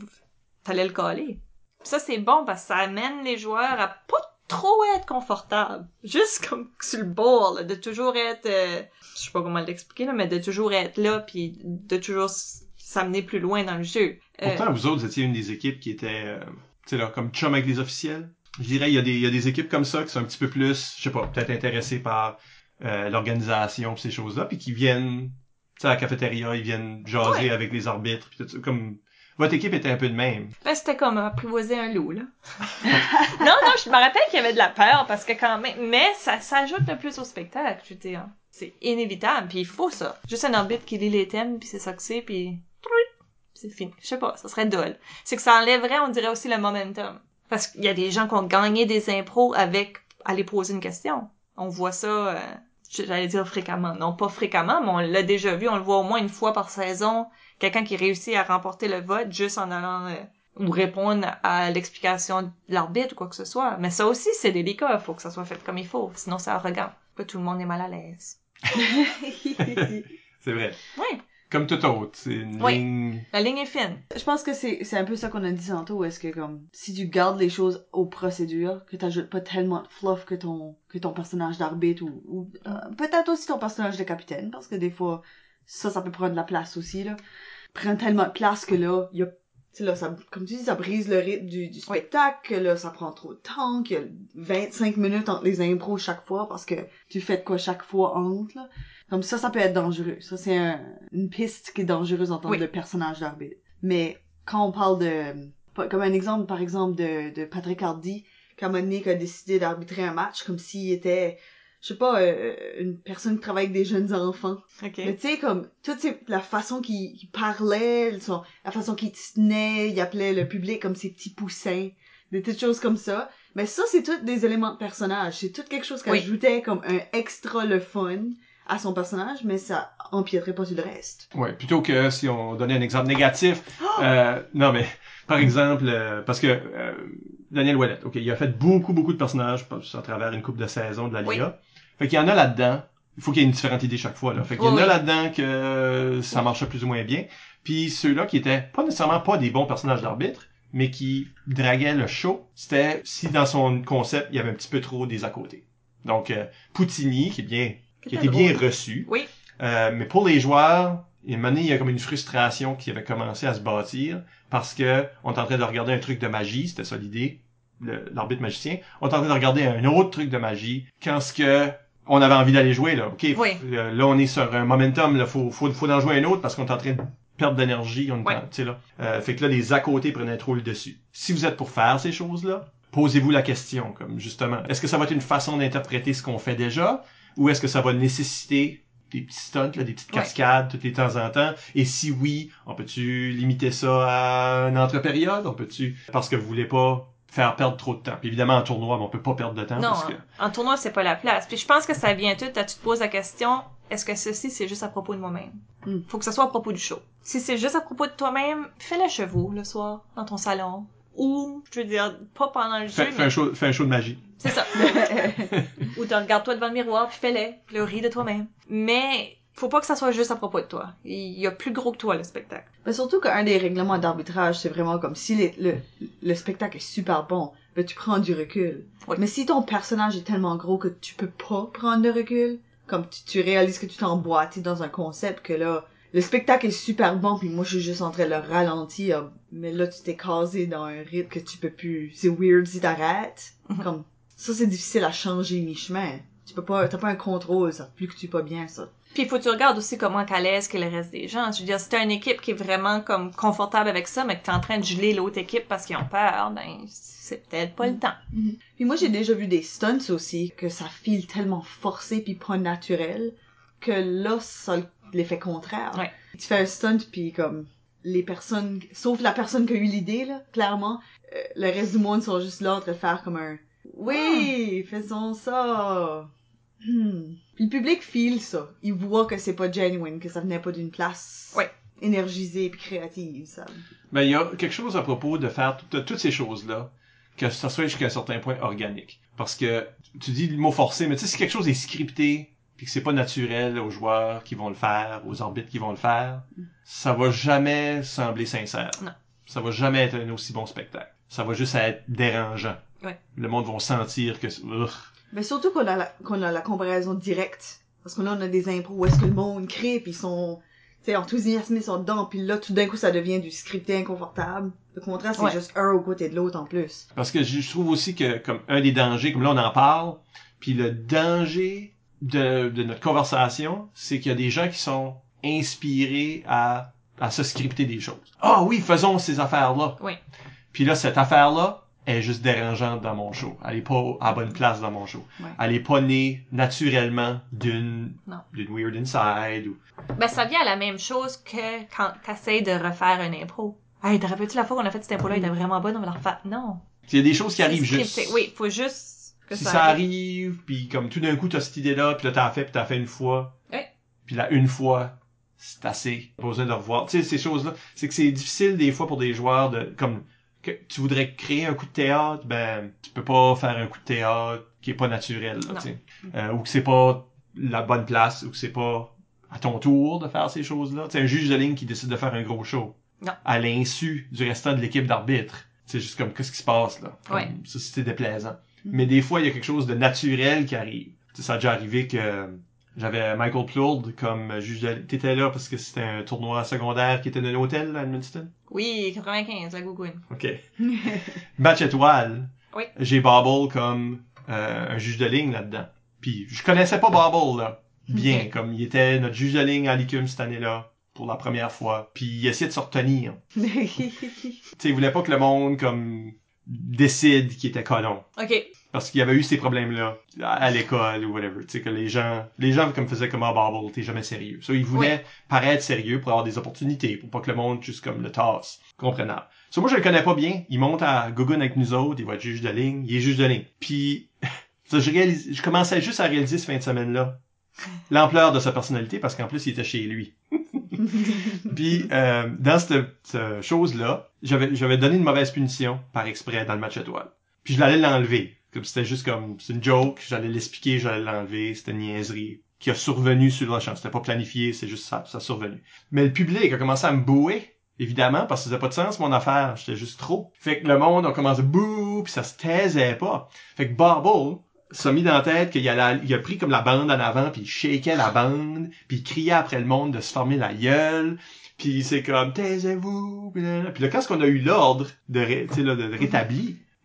fallait le coller. Ça, c'est bon, parce que ça amène les joueurs à pas trop être confortables. Juste comme sur le bord, de toujours être... euh, je sais pas comment l'expliquer, là, mais de toujours être là, puis de toujours s'amener plus loin dans le jeu. Euh, Pourtant, vous autres, vous étiez une des équipes qui était, euh, tu sais, là, comme chum avec les officiels? Je dirais, il y, a des, il y a des équipes comme ça qui sont un petit peu plus, je sais pas, peut-être intéressées par euh, l'organisation pis ces choses-là, puis qui viennent, tu sais, à la cafétéria, ils viennent jaser Ouais. avec les arbitres, puis tout ça, comme... Votre équipe était un peu de même. Ben, c'était comme apprivoiser un loup, là. non, non, je me rappelle qu'il y avait de la peur, parce que quand même... Mais ça, ça ajoute le plus au spectacle, je veux dire. C'est inévitable, puis il faut ça. Juste un arbitre qui lit les thèmes, puis c'est ça que c'est, puis... C'est fini. Je sais pas, ça serait dole. C'est que ça enlèverait, on dirait aussi le momentum. Parce qu'il y a des gens qui ont gagné des impros avec aller poser une question. On voit ça, euh, j'allais dire fréquemment. Non, pas fréquemment, mais on l'a déjà vu. On le voit au moins une fois par saison. Quelqu'un qui réussit à remporter le vote juste en allant euh, ou répondre à l'explication de l'arbitre ou quoi que ce soit. Mais ça aussi, c'est délicat. Il faut que ça soit fait comme il faut. Sinon, c'est arrogant. Là, tout le monde est mal à l'aise. C'est vrai. Ouais. Comme tout autre. C'est une Oui. ligne... La ligne est fine. Je pense que c'est c'est un peu ça qu'on a dit tantôt. Est-ce que comme si tu gardes les choses aux procédures, que t'ajoutes pas tellement de fluff que ton que ton personnage d'arbitre ou, ou euh, peut-être aussi ton personnage de capitaine, parce que des fois ça ça peut prendre de la place aussi là. Prendre tellement de place que là il y a là, ça, comme tu dis, ça brise le rythme du, du spectacle, que là, ça prend trop de temps, qu'il y a 25 minutes entre les impros chaque fois, parce que tu fais de quoi chaque fois entre, là. Comme ça, ça peut être dangereux. Ça, c'est un- une piste qui est dangereuse en termes Oui. de personnage d'arbitre. Mais quand on parle de... Comme un exemple, par exemple, de, de Patrick Hardy, qui a décidé d'arbitrer un match comme s'il était, je sais pas, euh, une personne qui travaille avec des jeunes enfants. OK. Mais tu sais, comme, toute ces- la façon qu'il qu'il parlait, son- la façon qu'il tenait, il appelait le public comme ses petits poussins, des petites choses comme ça. Mais ça, c'est tout des éléments de personnage. C'est tout quelque chose qui Oui. ajoutait comme un extra le fun à son personnage, mais ça empiéterait pas sur le reste. Ouais, plutôt que si on donnait un exemple négatif. Oh! euh, non, mais par exemple, euh, parce que euh, Daniel Ouellet, ok, il a fait beaucoup, beaucoup de personnages à travers une coupe de saison de la Oui. Fait qu'il y en a là-dedans. Il faut qu'il y ait une différente idée chaque fois. Là. Fait qu'il y en a là-dedans que ça marchait plus ou moins bien. Puis ceux-là qui étaient pas nécessairement pas des bons personnages d'arbitre, mais qui draguaient le show, c'était si dans son concept, il y avait un petit peu trop des à côté. Donc, euh, Poutini, qui est bien, qui était bien reçu. Oui. Euh, mais pour les joueurs, il y a il y comme une frustration qui avait commencé à se bâtir parce que on est en train de regarder un truc de magie, c'était ça l'idée, l'arbitre magicien. On est en train de regarder un autre truc de magie quand ce que on avait envie d'aller jouer là. Ok, Oui. euh, là on est sur un momentum, là faut faut faut en jouer un autre parce qu'on est en train de perdre d'énergie, on tu sais là. Euh, fait que là les à côté prenaient trop le dessus. Si vous êtes pour faire ces choses là, posez-vous la question comme justement, est-ce que ça va être une façon d'interpréter ce qu'on fait déjà ou est-ce que ça va nécessiter des petits stunts, là, des petites Ouais. cascades tous les temps en temps? Et si oui, on peut-tu limiter ça à une entre-période? On peut-tu, parce que vous voulez pas faire perdre trop de temps. Puis évidemment, en tournoi, on peut pas perdre de temps Non, parce que... en tournoi, c'est pas la place. Puis je pense que ça vient tout à tu te poses la question, est-ce que ceci, c'est juste à propos de moi-même? Hmm. Faut que ça soit à propos du show. Si c'est juste à propos de toi-même, fais le chevaux le soir, dans ton salon. Ou, je veux dire, pas pendant le jeu, Fais, fais un mais show, fais un show de magie. c'est ça. Ou te regarde-toi devant le miroir, puis fais-le, puis le ris de toi-même. Mais, faut pas que ça soit juste à propos de toi. Il y a plus gros que toi, le spectacle. Mais surtout qu'un des règlements d'arbitrage, c'est vraiment comme si les- le, le spectacle est super bon, ben tu prends du recul. Oui. Mais si ton personnage est tellement gros que tu peux pas prendre de recul, comme tu, tu réalises que tu t'es emboîté dans un concept que là, le spectacle est super bon puis moi je suis juste en train de le ralentir, mais là tu t'es casé dans un rythme que tu peux plus. C'est weird si t'arrêtes. Mhm. Comme ça c'est difficile à changer mi-chemin. Tu peux pas, t'as pas un contrôle, ça fluctue pas bien ça. Puis il faut que tu regardes aussi comment qu'à l'aise que le reste des gens. Je veux dire, si t'as une équipe qui est vraiment comme confortable avec ça, mais que t'es en train de geler l'autre équipe parce qu'ils ont peur, ben c'est peut-être pas le temps. Puis moi, j'ai déjà vu des stunts aussi, que ça file tellement forcé puis pas naturel, que là, ça a l'effet contraire. Ouais. Tu fais un stunt puis comme, les personnes, sauf la personne qui a eu l'idée, là, clairement, euh, le reste du monde sont juste là en train de faire comme un, oui, faisons ça. Hmm. Puis le public file ça. Il voit que c'est pas genuine, que ça venait pas d'une place Ouais. énergisée puis créative, ça. Ben, il y a quelque chose à propos de faire tout- toutes ces choses-là, que ça soit jusqu'à un certain point organique. Parce que, tu dis le mot forcé, mais tu sais, si quelque chose est scripté, puis que c'est pas naturel aux joueurs qui vont le faire, aux arbitres qui vont le faire, ça va jamais sembler sincère. Non. Ça va jamais être un aussi bon spectacle. Ça va juste être dérangeant. Ouais. Le monde va sentir que... Ugh. Mais surtout qu'on a la, qu'on a la comparaison directe. Parce que là, on a des impros où est-ce que le monde crée, puis ils sont, tu sais, enthousiasmés, ils sont dedans, puis là, tout d'un coup, ça devient du scripté inconfortable. Le contraire, c'est Ouais. juste un au côté de l'autre en plus. Parce que je je trouve aussi que comme un des dangers, comme là on en parle, puis le danger de, de notre conversation, c'est qu'il y a des gens qui sont inspirés à, à se scripter des choses. Ah oui, faisons ces affaires-là. Oui. Puis là, cette affaire-là est juste dérangeante dans mon show. Elle est pas à bonne place dans mon show. Ouais. Elle est pas née naturellement d'une d'une weird inside ou Ben, ça vient à la même chose que quand t'essayes de refaire un impro. Hey, te rappelles-tu la fois qu'on a fait cette impro-là, il était vraiment bonne, on va la refaire. Non. il y a des choses qui arrivent juste. Oui, faut juste que si ça, ça arrive, puis comme tout d'un coup t'as cette idée-là, puis là t'as fait, puis t'as fait une fois, Ouais. puis là une fois, c'est assez. Pas besoin de revoir. Tu sais ces choses-là, c'est que c'est difficile des fois pour des joueurs de comme que tu voudrais créer un coup de théâtre, ben tu peux pas faire un coup de théâtre qui est pas naturel, là, Non. tu sais. Euh, ou que c'est pas la bonne place, ou que c'est pas à ton tour de faire ces choses-là. Sais un juge de ligne qui décide de faire un gros show, Non. à l'insu du restant de l'équipe d'arbitre. C'est juste comme qu'est-ce qui se passe là? Comme, Ouais. Ça c'était déplaisant. Mais des fois, il y a quelque chose de naturel qui arrive. Tu sais, ça a déjà arrivé que j'avais Michael Plourde comme juge de... T'étais là parce que c'était un tournoi secondaire qui était dans un hôtel à Edmundston? Oui, 95, la Gougoune. OK. Match étoile. Oui. J'ai Bobble comme euh, un juge de ligne là-dedans. Puis je connaissais pas Bobble, là. Bien, comme il était notre juge de ligne à l'ICUM cette année-là, pour la première fois. Puis il essayait de se retenir. Tu sais, il voulait pas que le monde, comme, décide qu'il était colon. OK. Parce qu'il y avait eu ces problèmes-là à à l'école ou whatever. Tu sais, que les gens, les gens comme faisaient comme, ah, Bobble, t'es jamais sérieux. Ça, ils voulaient paraître sérieux pour avoir des opportunités, pour pas que le monde juste comme le tasse. Comprenable. Ça, moi, je le connais pas bien. Il monte à Gogun avec nous autres, il va être juge de ligne, il est juge de ligne. Puis, ça, je réalise, je commençais juste à réaliser ce fin de semaine-là l'ampleur de sa personnalité parce qu'en plus, il était chez lui. Puis euh, dans cette, chose-là, j'avais j'avais donné une mauvaise punition par exprès dans le match étoile. Puis je l'allais l'enlever. Comme c'était juste comme c'est une joke, j'allais l'expliquer, j'allais l'enlever, c'était une niaiserie qui a survenu sur le champ. C'était pas planifié, c'est juste ça, ça a survenu. Mais le public a commencé à me bouer, évidemment, parce que ça faisait pas de sens mon affaire, j'étais juste trop. Fait que le monde a commencé à bouh, puis ça se taisait pas. Fait que Bobble s'est mis dans la tête qu'il allait- il a pris comme la bande en avant, puis il shakeait la bande, puis il criait après le monde de se former la gueule, puis c'est comme taisez-vous, puis là, quand est-ce qu'on a eu l'ordre de, ré- tu sais, là, de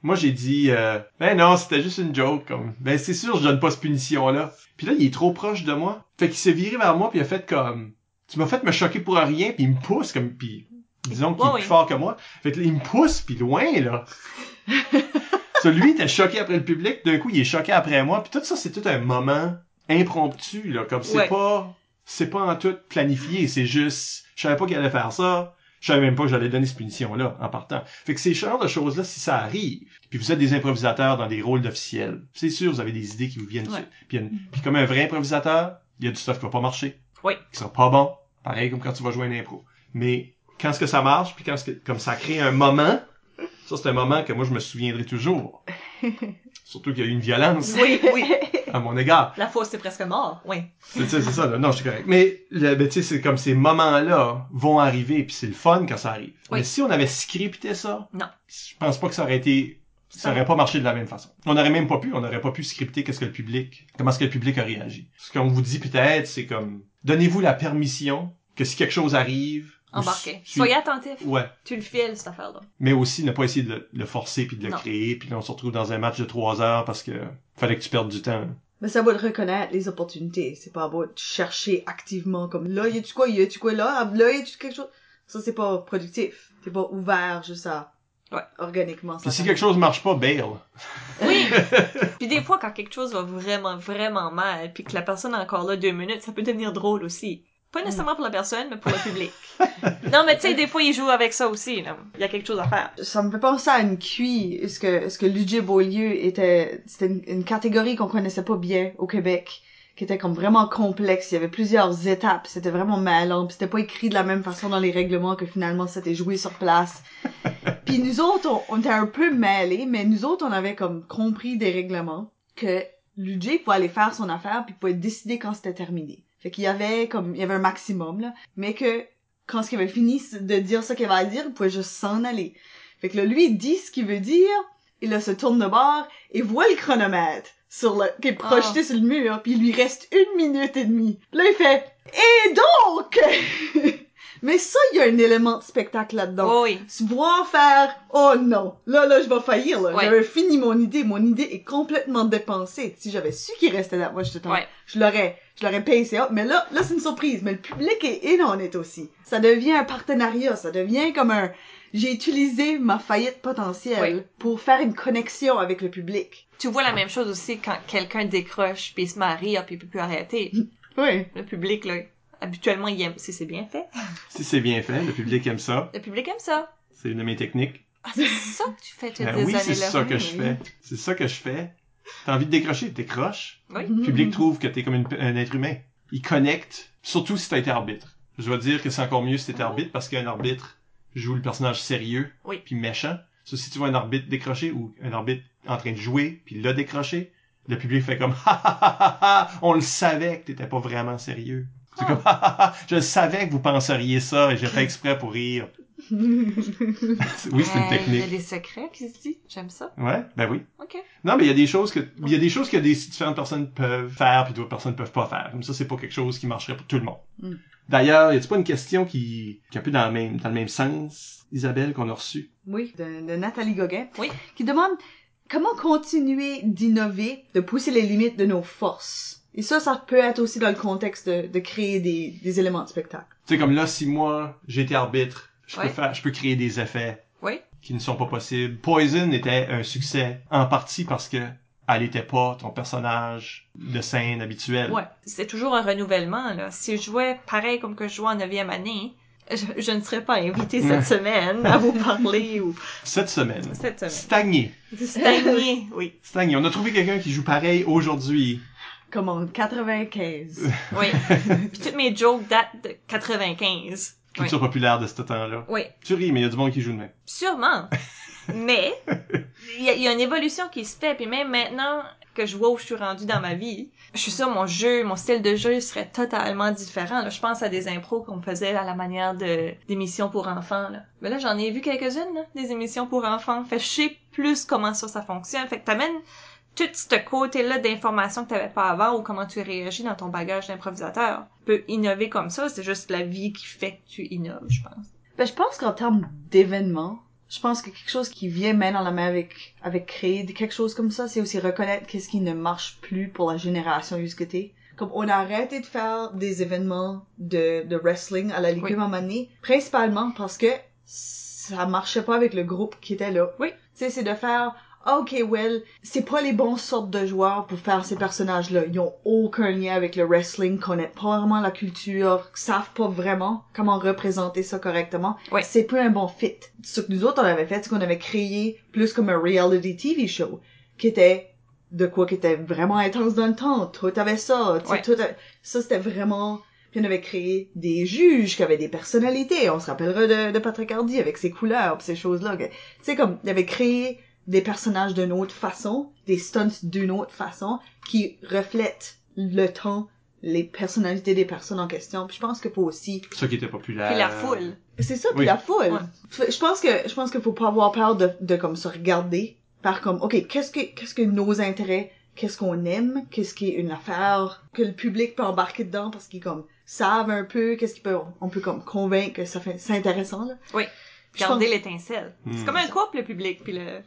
moi j'ai dit euh, ben non, c'était juste une joke, comme ben c'est sûr, je donne pas cette punition là. Puis là, il est trop proche de moi, fait qu'il s'est viré vers moi, puis il a fait comme tu m'as fait me choquer pour rien, puis il me pousse comme puis disons qu'il est plus fort que moi. Fait que là, il me pousse puis loin là. Ça, lui était choqué après le public, d'un coup il est choqué après moi, puis tout ça c'est tout un moment impromptu là, comme c'est Ouais. pas c'est pas en tout planifié, c'est juste je savais pas qu'il allait faire ça, je savais même pas que j'allais donner cette punition là en partant. Fait que ces genres de choses là si ça arrive, puis vous êtes des improvisateurs dans des rôles d'officiels, c'est sûr vous avez des idées qui vous viennent Ouais. Puis, comme un vrai improvisateur, il y a du stuff qui va pas marcher, Oui. qui sera pas bon, pareil comme quand tu vas jouer une impro. Mais quand est-ce que ça marche, puis quand est-ce que comme ça crée un moment Ça, c'est un moment que moi, je me souviendrai toujours. Surtout qu'il y a eu une violence Oui, oui. à mon égard. La fausse, c'est presque mort. Oui. C'est c'est ça, là. non, je suis correct. Mais, le- ben, tu sais, c'est comme ces moments-là vont arriver, puis c'est le fun quand ça arrive. Oui. Mais si on avait scripté ça, Non. je pense pas que ça aurait été, ça aurait pas marché de la même façon. On n'aurait même pas pu, on n'aurait pas pu scripter qu'est-ce que le public, comment est-ce que le public a réagi. Ce qu'on vous dit peut-être, c'est comme, donnez-vous la permission que si quelque chose arrive, Embarqué. su- Soyez attentif. Ouais. Tu le files, cette affaire-là. Mais aussi ne pas essayer de le, le forcer puis de le Non. créer, puis là on se retrouve dans un match de trois heures parce que fallait que tu perdes du temps. Mais ça va de reconnaître les opportunités. C'est pas beau de chercher activement comme là, y a-tu quoi, y a-tu quoi là, là, y a-tu quelque chose? Ça, c'est pas productif. T'es pas ouvert juste à. Ouais. Organiquement, ça. Puis si quelque chose marche pas, bail. Oui. puis des fois, quand quelque chose va vraiment, vraiment mal, puis que la personne est encore là deux minutes, ça peut devenir drôle aussi. Pas nécessairement pour la personne, mais pour le public. non, mais tu sais, des fois, ils jouent avec ça aussi, là. Il y a quelque chose à faire. Ça me fait penser à une QI. Est-ce que, est-ce que Ludger Beaulieu était, c'était une, une catégorie qu'on connaissait pas bien au Québec, qui était comme vraiment complexe. Il y avait plusieurs étapes. C'était vraiment mêlant. Puis c'était pas écrit de la même façon dans les règlements que finalement c'était joué sur place. Puis nous autres, on, on était un peu mêlés, mais nous autres, on avait comme compris des règlements que Ludger pouvait aller faire son affaire puis pouvait décider quand c'était terminé. Fait qu'il y avait comme, il y avait un maximum, là. Mais que, quand il avait fini de dire ce qu'il avait à dire, il pouvait juste s'en aller. Fait que là, lui, il dit ce qu'il veut dire, là, se tourne de bord, et voit le chronomètre sur le, qui est projeté sur le mur, puis il lui reste une minute et demie. Là, il fait, et donc! Mais ça, il y a un élément de spectacle là-dedans. Oh, oui. Se voir faire, oh non, là, là, je vais faillir, là. Ouais. J'avais fini mon idée, mon idée est complètement dépensée. Si j'avais su qu'il restait là, moi, je te Ouais. je l'aurais, je l'aurais pacé up, mais là, là, c'est une surprise. Mais le public est in on it aussi. Ça devient un partenariat, ça devient comme un, j'ai utilisé ma faillite potentielle Oui. pour faire une connexion avec le public. Tu vois la même chose aussi quand quelqu'un décroche, puis il se à rire, puis il peut plus arrêter. Oui. Le public, là, habituellement, il aime, si c'est bien fait. Si c'est bien fait, le public aime ça. Le public aime ça. C'est une de mes techniques. Ah, c'est ça que tu fais toutes Ben oui, c'est ça que je fais. C'est ça que je fais. T'as envie de décrocher, décroche. Oui. Le public trouve que t'es comme une- un être humain. Il connecte, surtout si t'as été arbitre. Je dois dire que c'est encore mieux si t'es arbitre parce qu'un arbitre joue le personnage sérieux Oui. puis méchant. Ça, si tu vois un arbitre décroché ou un arbitre en train de jouer puis l'a décroché, le public fait comme ha ha ha ha ha, on le savait que t'étais pas vraiment sérieux. Comme je savais que vous penseriez ça et j'ai fait exprès pour rire. Oui, c'est une Euh, Il y a technique. des secrets qui se dit. J'aime ça. Ouais, ben oui. OK. Non, mais il y a des choses que il y a des choses que des différentes personnes peuvent faire puis d'autres personnes peuvent pas faire. Comme ça, c'est pas quelque chose qui marcherait pour tout le monde. Mm. D'ailleurs, y a-t-il pas une question qui, qui est un peu dans le même dans le même sens, Isabelle, qu'on a reçue? Oui, de, de Nathalie Gauguin. Oui. Qui demande comment continuer d'innover, de pousser les limites de nos forces? Et ça, ça peut être aussi dans le contexte de, de créer des, des éléments de spectacle. Tu sais, comme là, si moi j'étais arbitre, je peux faire, je peux créer des effets Oui. qui ne sont pas possibles. Poison était un succès en partie parce que elle était pas ton personnage de scène habituel. Ouais. C'est toujours un renouvellement, là. Si je jouais pareil comme que je jouais en neuvième année, je, je ne serais pas invitée cette semaine à vous parler ou Cette semaine. cette semaine. Stagné. Stagné, oui. Stagné. On a trouvé quelqu'un qui joue pareil aujourd'hui. Comme en 95. Oui. Puis toutes mes jokes datent de 95. Oui. Culture populaire de ce temps-là. Oui. Tu ris, mais il y a du monde qui joue de même. Sûrement. Mais, il y, a- il y a une évolution qui se fait, puis même maintenant que je vois où je suis rendue dans ma vie, je suis sûre mon jeu, mon style de jeu serait totalement différent. Là, je pense à des impros qu'on faisait à la manière de d'émissions pour enfants. Là. Mais là, j'en ai vu quelques-unes, des émissions pour enfants. Fait que je sais plus comment ça, ça fonctionne. Fait que t'amènes tout ce côté-là d'informations que t'avais pas avant ou comment tu réagis dans ton bagage d'improvisateur. Tu peux innover comme ça, c'est juste la vie qui fait que tu innoves, je pense. Ben, je pense qu'en termes d'événements, je pense que quelque chose qui vient main dans la main avec, avec créer quelque chose comme ça, c'est aussi reconnaître qu'est-ce qui ne marche plus pour la génération t'es. Comme on a arrêté de faire des événements de, de wrestling à la Ligue Oui. à un moment donné, principalement parce que ça marchait pas avec le groupe qui était là. Oui. Tu sais, c'est de faire, ok, well, c'est pas les bons sortes de joueurs pour faire ces personnages-là. Ils ont aucun lien avec le wrestling, connaissent pas vraiment la culture, savent pas vraiment comment représenter ça correctement. Oui. C'est pas un bon fit. Ce que nous autres on avait fait, c'est qu'on avait créé plus comme un reality TV show, qui était de quoi qui était vraiment intense dans le temps. Tout avait ça. Ouais. tout a- Ça, c'était vraiment... Puis on avait créé des juges qui avaient des personnalités. On se rappellera de, de Patrick Hardy avec ses couleurs pis ces choses-là. Tu sais, comme, il avait créé des personnages d'une autre façon, des stunts d'une autre façon, qui reflètent le temps, les personnalités des personnes en question. Puis je pense qu'il faut aussi Ça qui était populaire. Puis la foule. c'est ça, puis Oui. la foule. Ouais. Je pense que je pense qu'il faut pas avoir peur de, de comme se regarder par comme OK, qu'est-ce que qu'est-ce que nos intérêts, qu'est-ce qu'on aime, qu'est-ce qui est une affaire que le public peut embarquer dedans parce qu'ils comme savent un peu, qu'est-ce qu'ils peut on peut comme convaincre que ça fait c'est intéressant là. Oui. Garder l'étincelle. Hmm. C'est comme un couple, le public, puis le...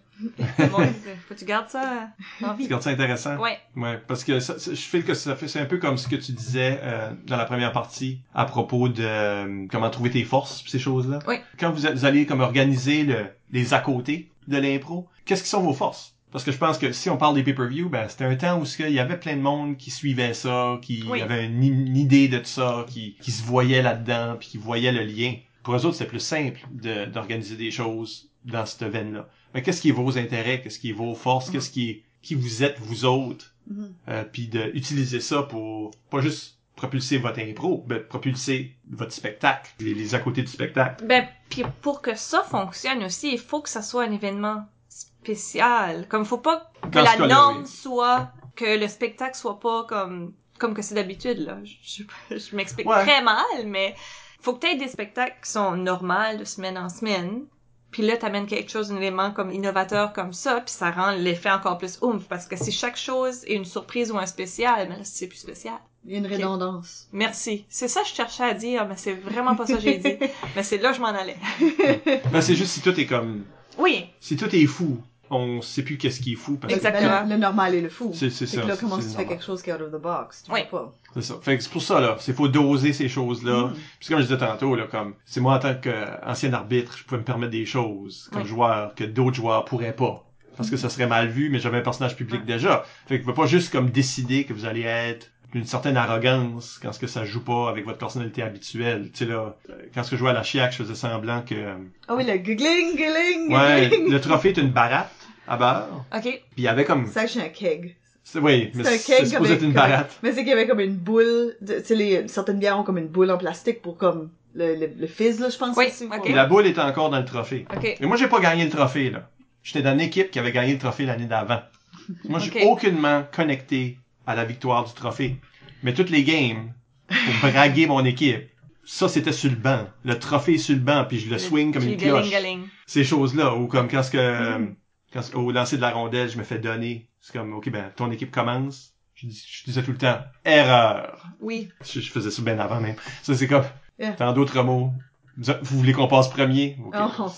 le monde. Faut que tu gardes ça en Tu vie. gardes ça intéressant? Ouais. Ouais, parce que ça, ça- je file que ça fait, c'est un peu comme ce que tu disais euh, dans la première partie à propos de euh, comment trouver tes forces, pis ces choses-là. Oui. Quand vous, vous allez comme organiser le, les à côté de l'impro, qu'est-ce qui sont vos forces? Parce que je pense que si on parle des pay-per-view, ben c'était un temps où il y avait plein de monde qui suivait ça, qui Oui. avait une, une idée de ça, qui, qui se voyait là-dedans, puis qui voyait le lien. Pour eux autres, c'est plus simple de- d'organiser des choses dans cette veine-là. Mais qu'est-ce qui est vos intérêts, qu'est-ce qui est vos forces, qu'est-ce qui est qui vous êtes vous autres, Mhm. euh, puis d'utiliser ça pour pas juste propulser votre impro, mais propulser votre spectacle, les, les à côté du spectacle. Ben, puis pour que ça fonctionne aussi, il faut que ça soit un événement spécial. Comme faut pas que Dans la norme oui. soit que le spectacle soit pas comme comme que c'est d'habitude là. Je, je, je m'explique Ouais. très mal, mais faut que t'aies des spectacles qui sont normaux de semaine en semaine. Puis là, t'amènes quelque chose, un élément comme innovateur comme ça, puis ça rend l'effet encore plus oomph, parce que si chaque chose est une surprise ou un spécial, ben là, c'est plus spécial. Il y a une redondance. Merci. C'est ça que je cherchais à dire, mais c'est vraiment pas ça que j'ai dit. mais c'est là que je m'en allais. Ben, c'est juste si tout est comme, Oui, si tout est fou, on sait plus qu'est-ce qui est fou. Parce que Exactement. Ben, le, normal et le fou. C'est- c'est ça, que là, c'est- comment tu fais normal. quelque chose qui est out of the box? Tu Oui. peux pas. C'est ça. Fait que c'est pour ça, là. C'est faut doser ces choses-là. Mm. Puis comme je disais tantôt, là, comme, c'est moi en tant qu'ancien arbitre, je pouvais me permettre des choses comme Oui. joueur que d'autres joueurs pourraient pas. Parce que ça serait mal vu, mais j'avais un personnage public déjà. Fait que vous pouvez pas juste comme décider que vous allez être d'une certaine arrogance quand ce que ça joue pas avec votre personnalité habituelle. Tu sais là, quand ce que je jouais à la Chiac, je faisais semblant que Ah oui, le giggling, giggling, ouais, giggling. le trophée est une baratte à beurre. ok. Puis il y avait comme C'est actually un keg. c'est- oui, mais C'est un c'est keg supposé être une comme- baratte. Mais c'est qu'il y avait comme une boule, tu sais, les, certaines bières ont comme une boule en plastique pour comme le, le, le fizz, là, je pense. Oui, aussi, pour- ok. Puis la boule était encore dans le trophée. Ok. Mais moi, j'ai pas gagné le trophée, là. J'étais dans une équipe qui avait gagné le trophée l'année d'avant. Moi, je suis aucunement connecté à la victoire du trophée. Mais toutes les games, pour braguer mon équipe, ça, c'était sur le banc. Le trophée est sur le banc, puis je le swing comme une cloche. Galing, Ces choses-là, ou comme quand ce que, quand, ce- au lancer de la rondelle, je me fais donner. C'est comme, OK, ben, ton équipe commence. Je, dis- je disais tout le temps, erreur. Oui. Je, je faisais ça bien avant même. Ça, c'est comme, Yeah. dans d'autres mots, vous, voulez qu'on passe premier? OK. Oh,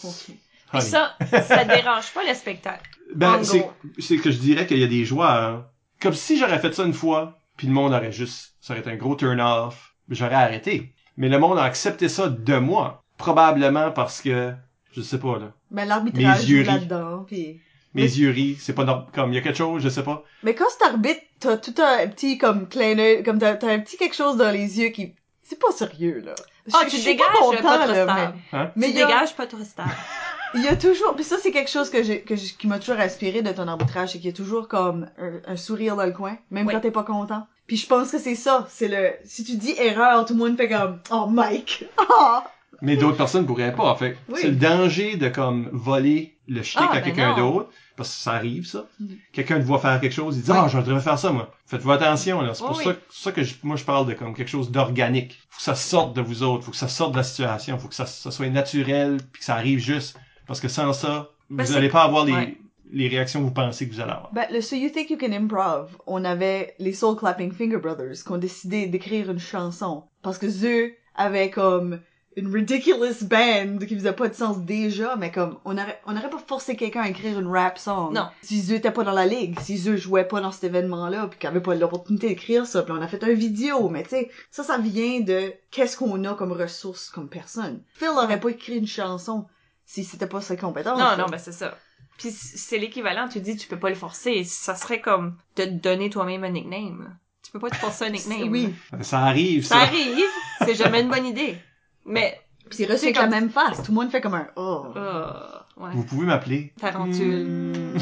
Puis ça, ça dérange pas le spectacle. Ben, En c'est, c'est que je dirais qu'il y a des joueurs, comme si j'aurais fait ça une fois, puis le monde aurait juste, ça aurait été un gros turn-off, j'aurais arrêté. Mais le monde a accepté ça de moi. Probablement parce que, je sais pas, là. Ben, l'arbitrage joue là-dedans, puis... Mes yeux rient, c'est pas norm- comme, il y a quelque chose, je sais pas. Mais quand c'est arbitre, t'as tout un petit, comme, clin d'œil, comme t'as, t'as un petit quelque chose dans les yeux qui... C'est pas sérieux, là. Ah, Je- tu je dégages pas content, pas trop là, stable. Hein? mais tu a- dégages pas trop stable. Il y a toujours, puis ça c'est quelque chose que j'ai, que j'ai- qui m'a toujours inspiré de ton arbitrage, c'est qu'il y a toujours comme un, un sourire dans le coin, même Oui. quand t'es pas content. Puis je pense que c'est ça, c'est le, si tu dis erreur, tout le monde fait comme, oh Mike, oh. Mais d'autres personnes pourraient pas, en fait. Oui. C'est le danger de, comme, voler le shtick Ah, à ben quelqu'un non. d'autre. Parce que ça arrive, ça. Mhm. Quelqu'un te voit faire quelque chose, il dit, Oui. ah, je devrais faire ça, moi. Faites-vous attention, là. C'est pour Oui, ça, oui. ça que je- moi, je parle de comme quelque chose d'organique. Faut que ça sorte de vous autres. Faut que ça sorte de la situation. Faut que ça, ça soit naturel puis que ça arrive juste. Parce que sans ça, Ben, vous n'allez pas avoir les, Ouais. les réactions que vous pensez que vous allez avoir. Ben, le So You Think You Can Improv, on avait les Soul Clapping Finger Brothers qui ont décidé d'écrire une chanson. Parce que eux avaient comme une ridiculous band qui faisait pas de sens déjà, mais comme, on aurait, on aurait pas forcé quelqu'un à écrire une rap song. Non. S'ils eux étaient pas dans la ligue, s'ils eux jouaient pas dans cet événement-là, puis qu'ils avaient pas l'opportunité d'écrire ça, puis on a fait un vidéo, mais tu sais, ça, ça vient de qu'est-ce qu'on a comme ressources comme personne. Phil aurait pas écrit une chanson si c'était pas ses compétences. Non, non, ben c'est ça. Puis c'est l'équivalent, tu dis tu peux pas le forcer, ça serait comme de te donner toi-même un nickname. là. Tu peux pas te forcer un nickname. Oui. Ça arrive, Ça ça. arrive, c'est jamais une bonne idée. Mais Pis c'est reçu C'est avec la comme- même face. Tout le monde fait comme un oh. euh, ouais. Vous pouvez m'appeler. Tarentule. Hmm.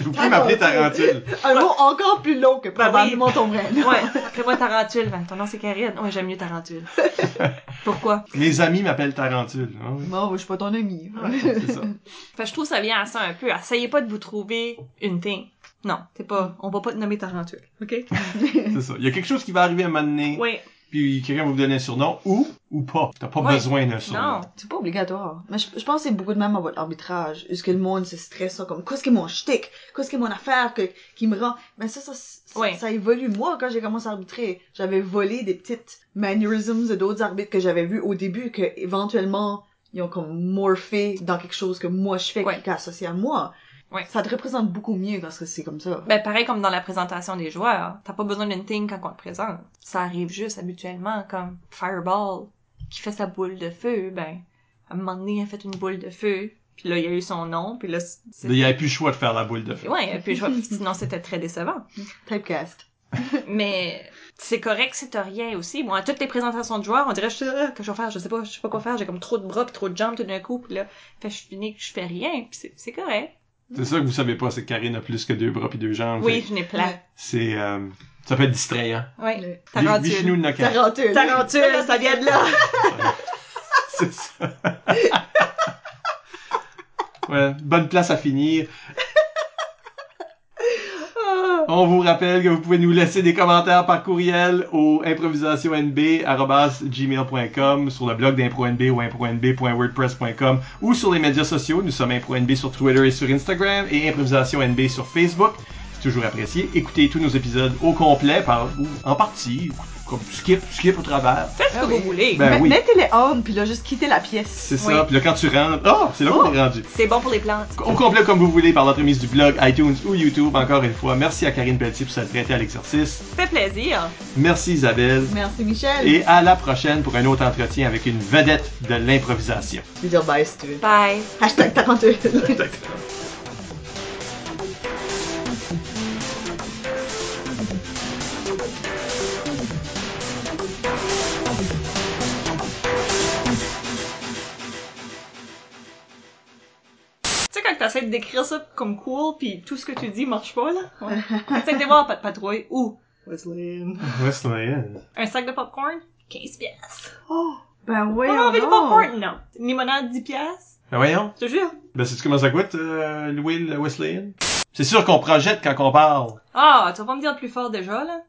Vous pouvez m'appeler Tarentule. Un mot encore plus long que probablement ton vrai nom. Ouais, appelle-moi Tarantule. Ben, ton nom c'est Karine. Ouais, j'aime mieux Tarantule. Pourquoi? Mes amis m'appellent Tarentule. Ah oui. Bon, je suis pas ton ami. C'est ça. Fait que je trouve ça vient à ça un peu. Essayez pas de vous trouver une thing. Non, t'es pas, on va pas te nommer Tarantule. OK? C'est ça. Il y a quelque chose qui va arriver à un moment donné, Oui. Puis quelqu'un va vous donner un surnom, ou, ou pas. T'as pas Ouais. besoin d'un surnom. Non. C'est pas obligatoire. Mais je, je pense que c'est beaucoup de même à votre arbitrage. Est-ce que le monde se stresse comme, qu'est-ce que mon shtick? Qu'est-ce que mon affaire que, qui me rend? Mais ça, ça, ça, Ouais. ça évolue. Moi, quand j'ai commencé à arbitrer, j'avais volé des petites mannerisms de d'autres arbitres que j'avais vus au début que, éventuellement, ils ont comme morphé dans quelque chose que moi je fais Ouais. qui est associé à moi. Ouais. Ça te représente beaucoup mieux parce que c'est comme ça. Ben, pareil comme dans la présentation des joueurs. T'as pas besoin d'une thing quand on te présente. Ça arrive juste habituellement comme Fireball qui fait sa boule de feu. Ben, à un moment donné, il a fait une boule de feu. Puis là, il a eu son nom. Puis là, c'est... Il y avait plus le choix de faire la boule de feu. Ouais, et puis je vois, sinon c'était très décevant. Typecast. Mais c'est correct si t'as rien aussi. Moi, à toutes les présentations de joueurs, on dirait je sais pas, que je vais faire, je sais pas, je sais pas quoi faire, j'ai comme trop de bras pis trop de jambes tout d'un coup, puis là, fait je finis que je fais rien, pis c'est, c'est correct. C'est ça que vous savez pas, c'est que Karine a plus que deux bras puis deux jambes. Oui, Fait je n'ai plein. C'est, euh, ça peut être distrayant. Oui. Le- Tarantule. Vichnou de Nocat. Tarantule. Tarantule, ça vient de là. C'est ça. ouais, bonne place à finir. On vous rappelle que vous pouvez nous laisser des commentaires par courriel au improvisationnb@gmail.com sur le blog d'ImproNB ou impronb.wordpress.com ou sur les médias sociaux. Nous sommes ImproNB sur Twitter et sur Instagram et ImprovisationNB sur Facebook. C'est toujours apprécié. Écoutez tous nos épisodes au complet ou en partie, skip, skip au travers. Faites ce Ah que oui. vous voulez. Ben oui. Mettez-les on, puis là, juste quittez la pièce. C'est Oui. ça. Puis là, quand tu rentres, oh, c'est là qu'on est rendu. C'est bon pour les plantes. Au complet comme vous voulez par l'entremise du blog, iTunes ou YouTube. Encore une fois, merci à Karine Pelletier pour s'être prêtée à l'exercice. Ça fait plaisir. Merci Isabelle. Merci, Michel. Et à la prochaine pour un autre entretien avec une vedette de l'improvisation. Je vais dire bye si tu veux. Bye. Hashtag Tarantule. Tu quand t'essaies de décrire ça comme cool, puis tout ce que tu dis marche pas, là? Ouais. T'essaies de voir pas de patrouille. Où? Wesleyan. Wesleyan. Un sac de popcorn? 15 pièces. Oh, ben oui. Oh, on veut du popcorn? Non. Une limonade, 10 pièces? Ben voyons. Je te jure. Ben sais-tu comment ça coûte, euh, louer le Wesleyan? C'est sûr qu'on projette quand on parle. Ah, tu vas pas me dire plus fort déjà, là?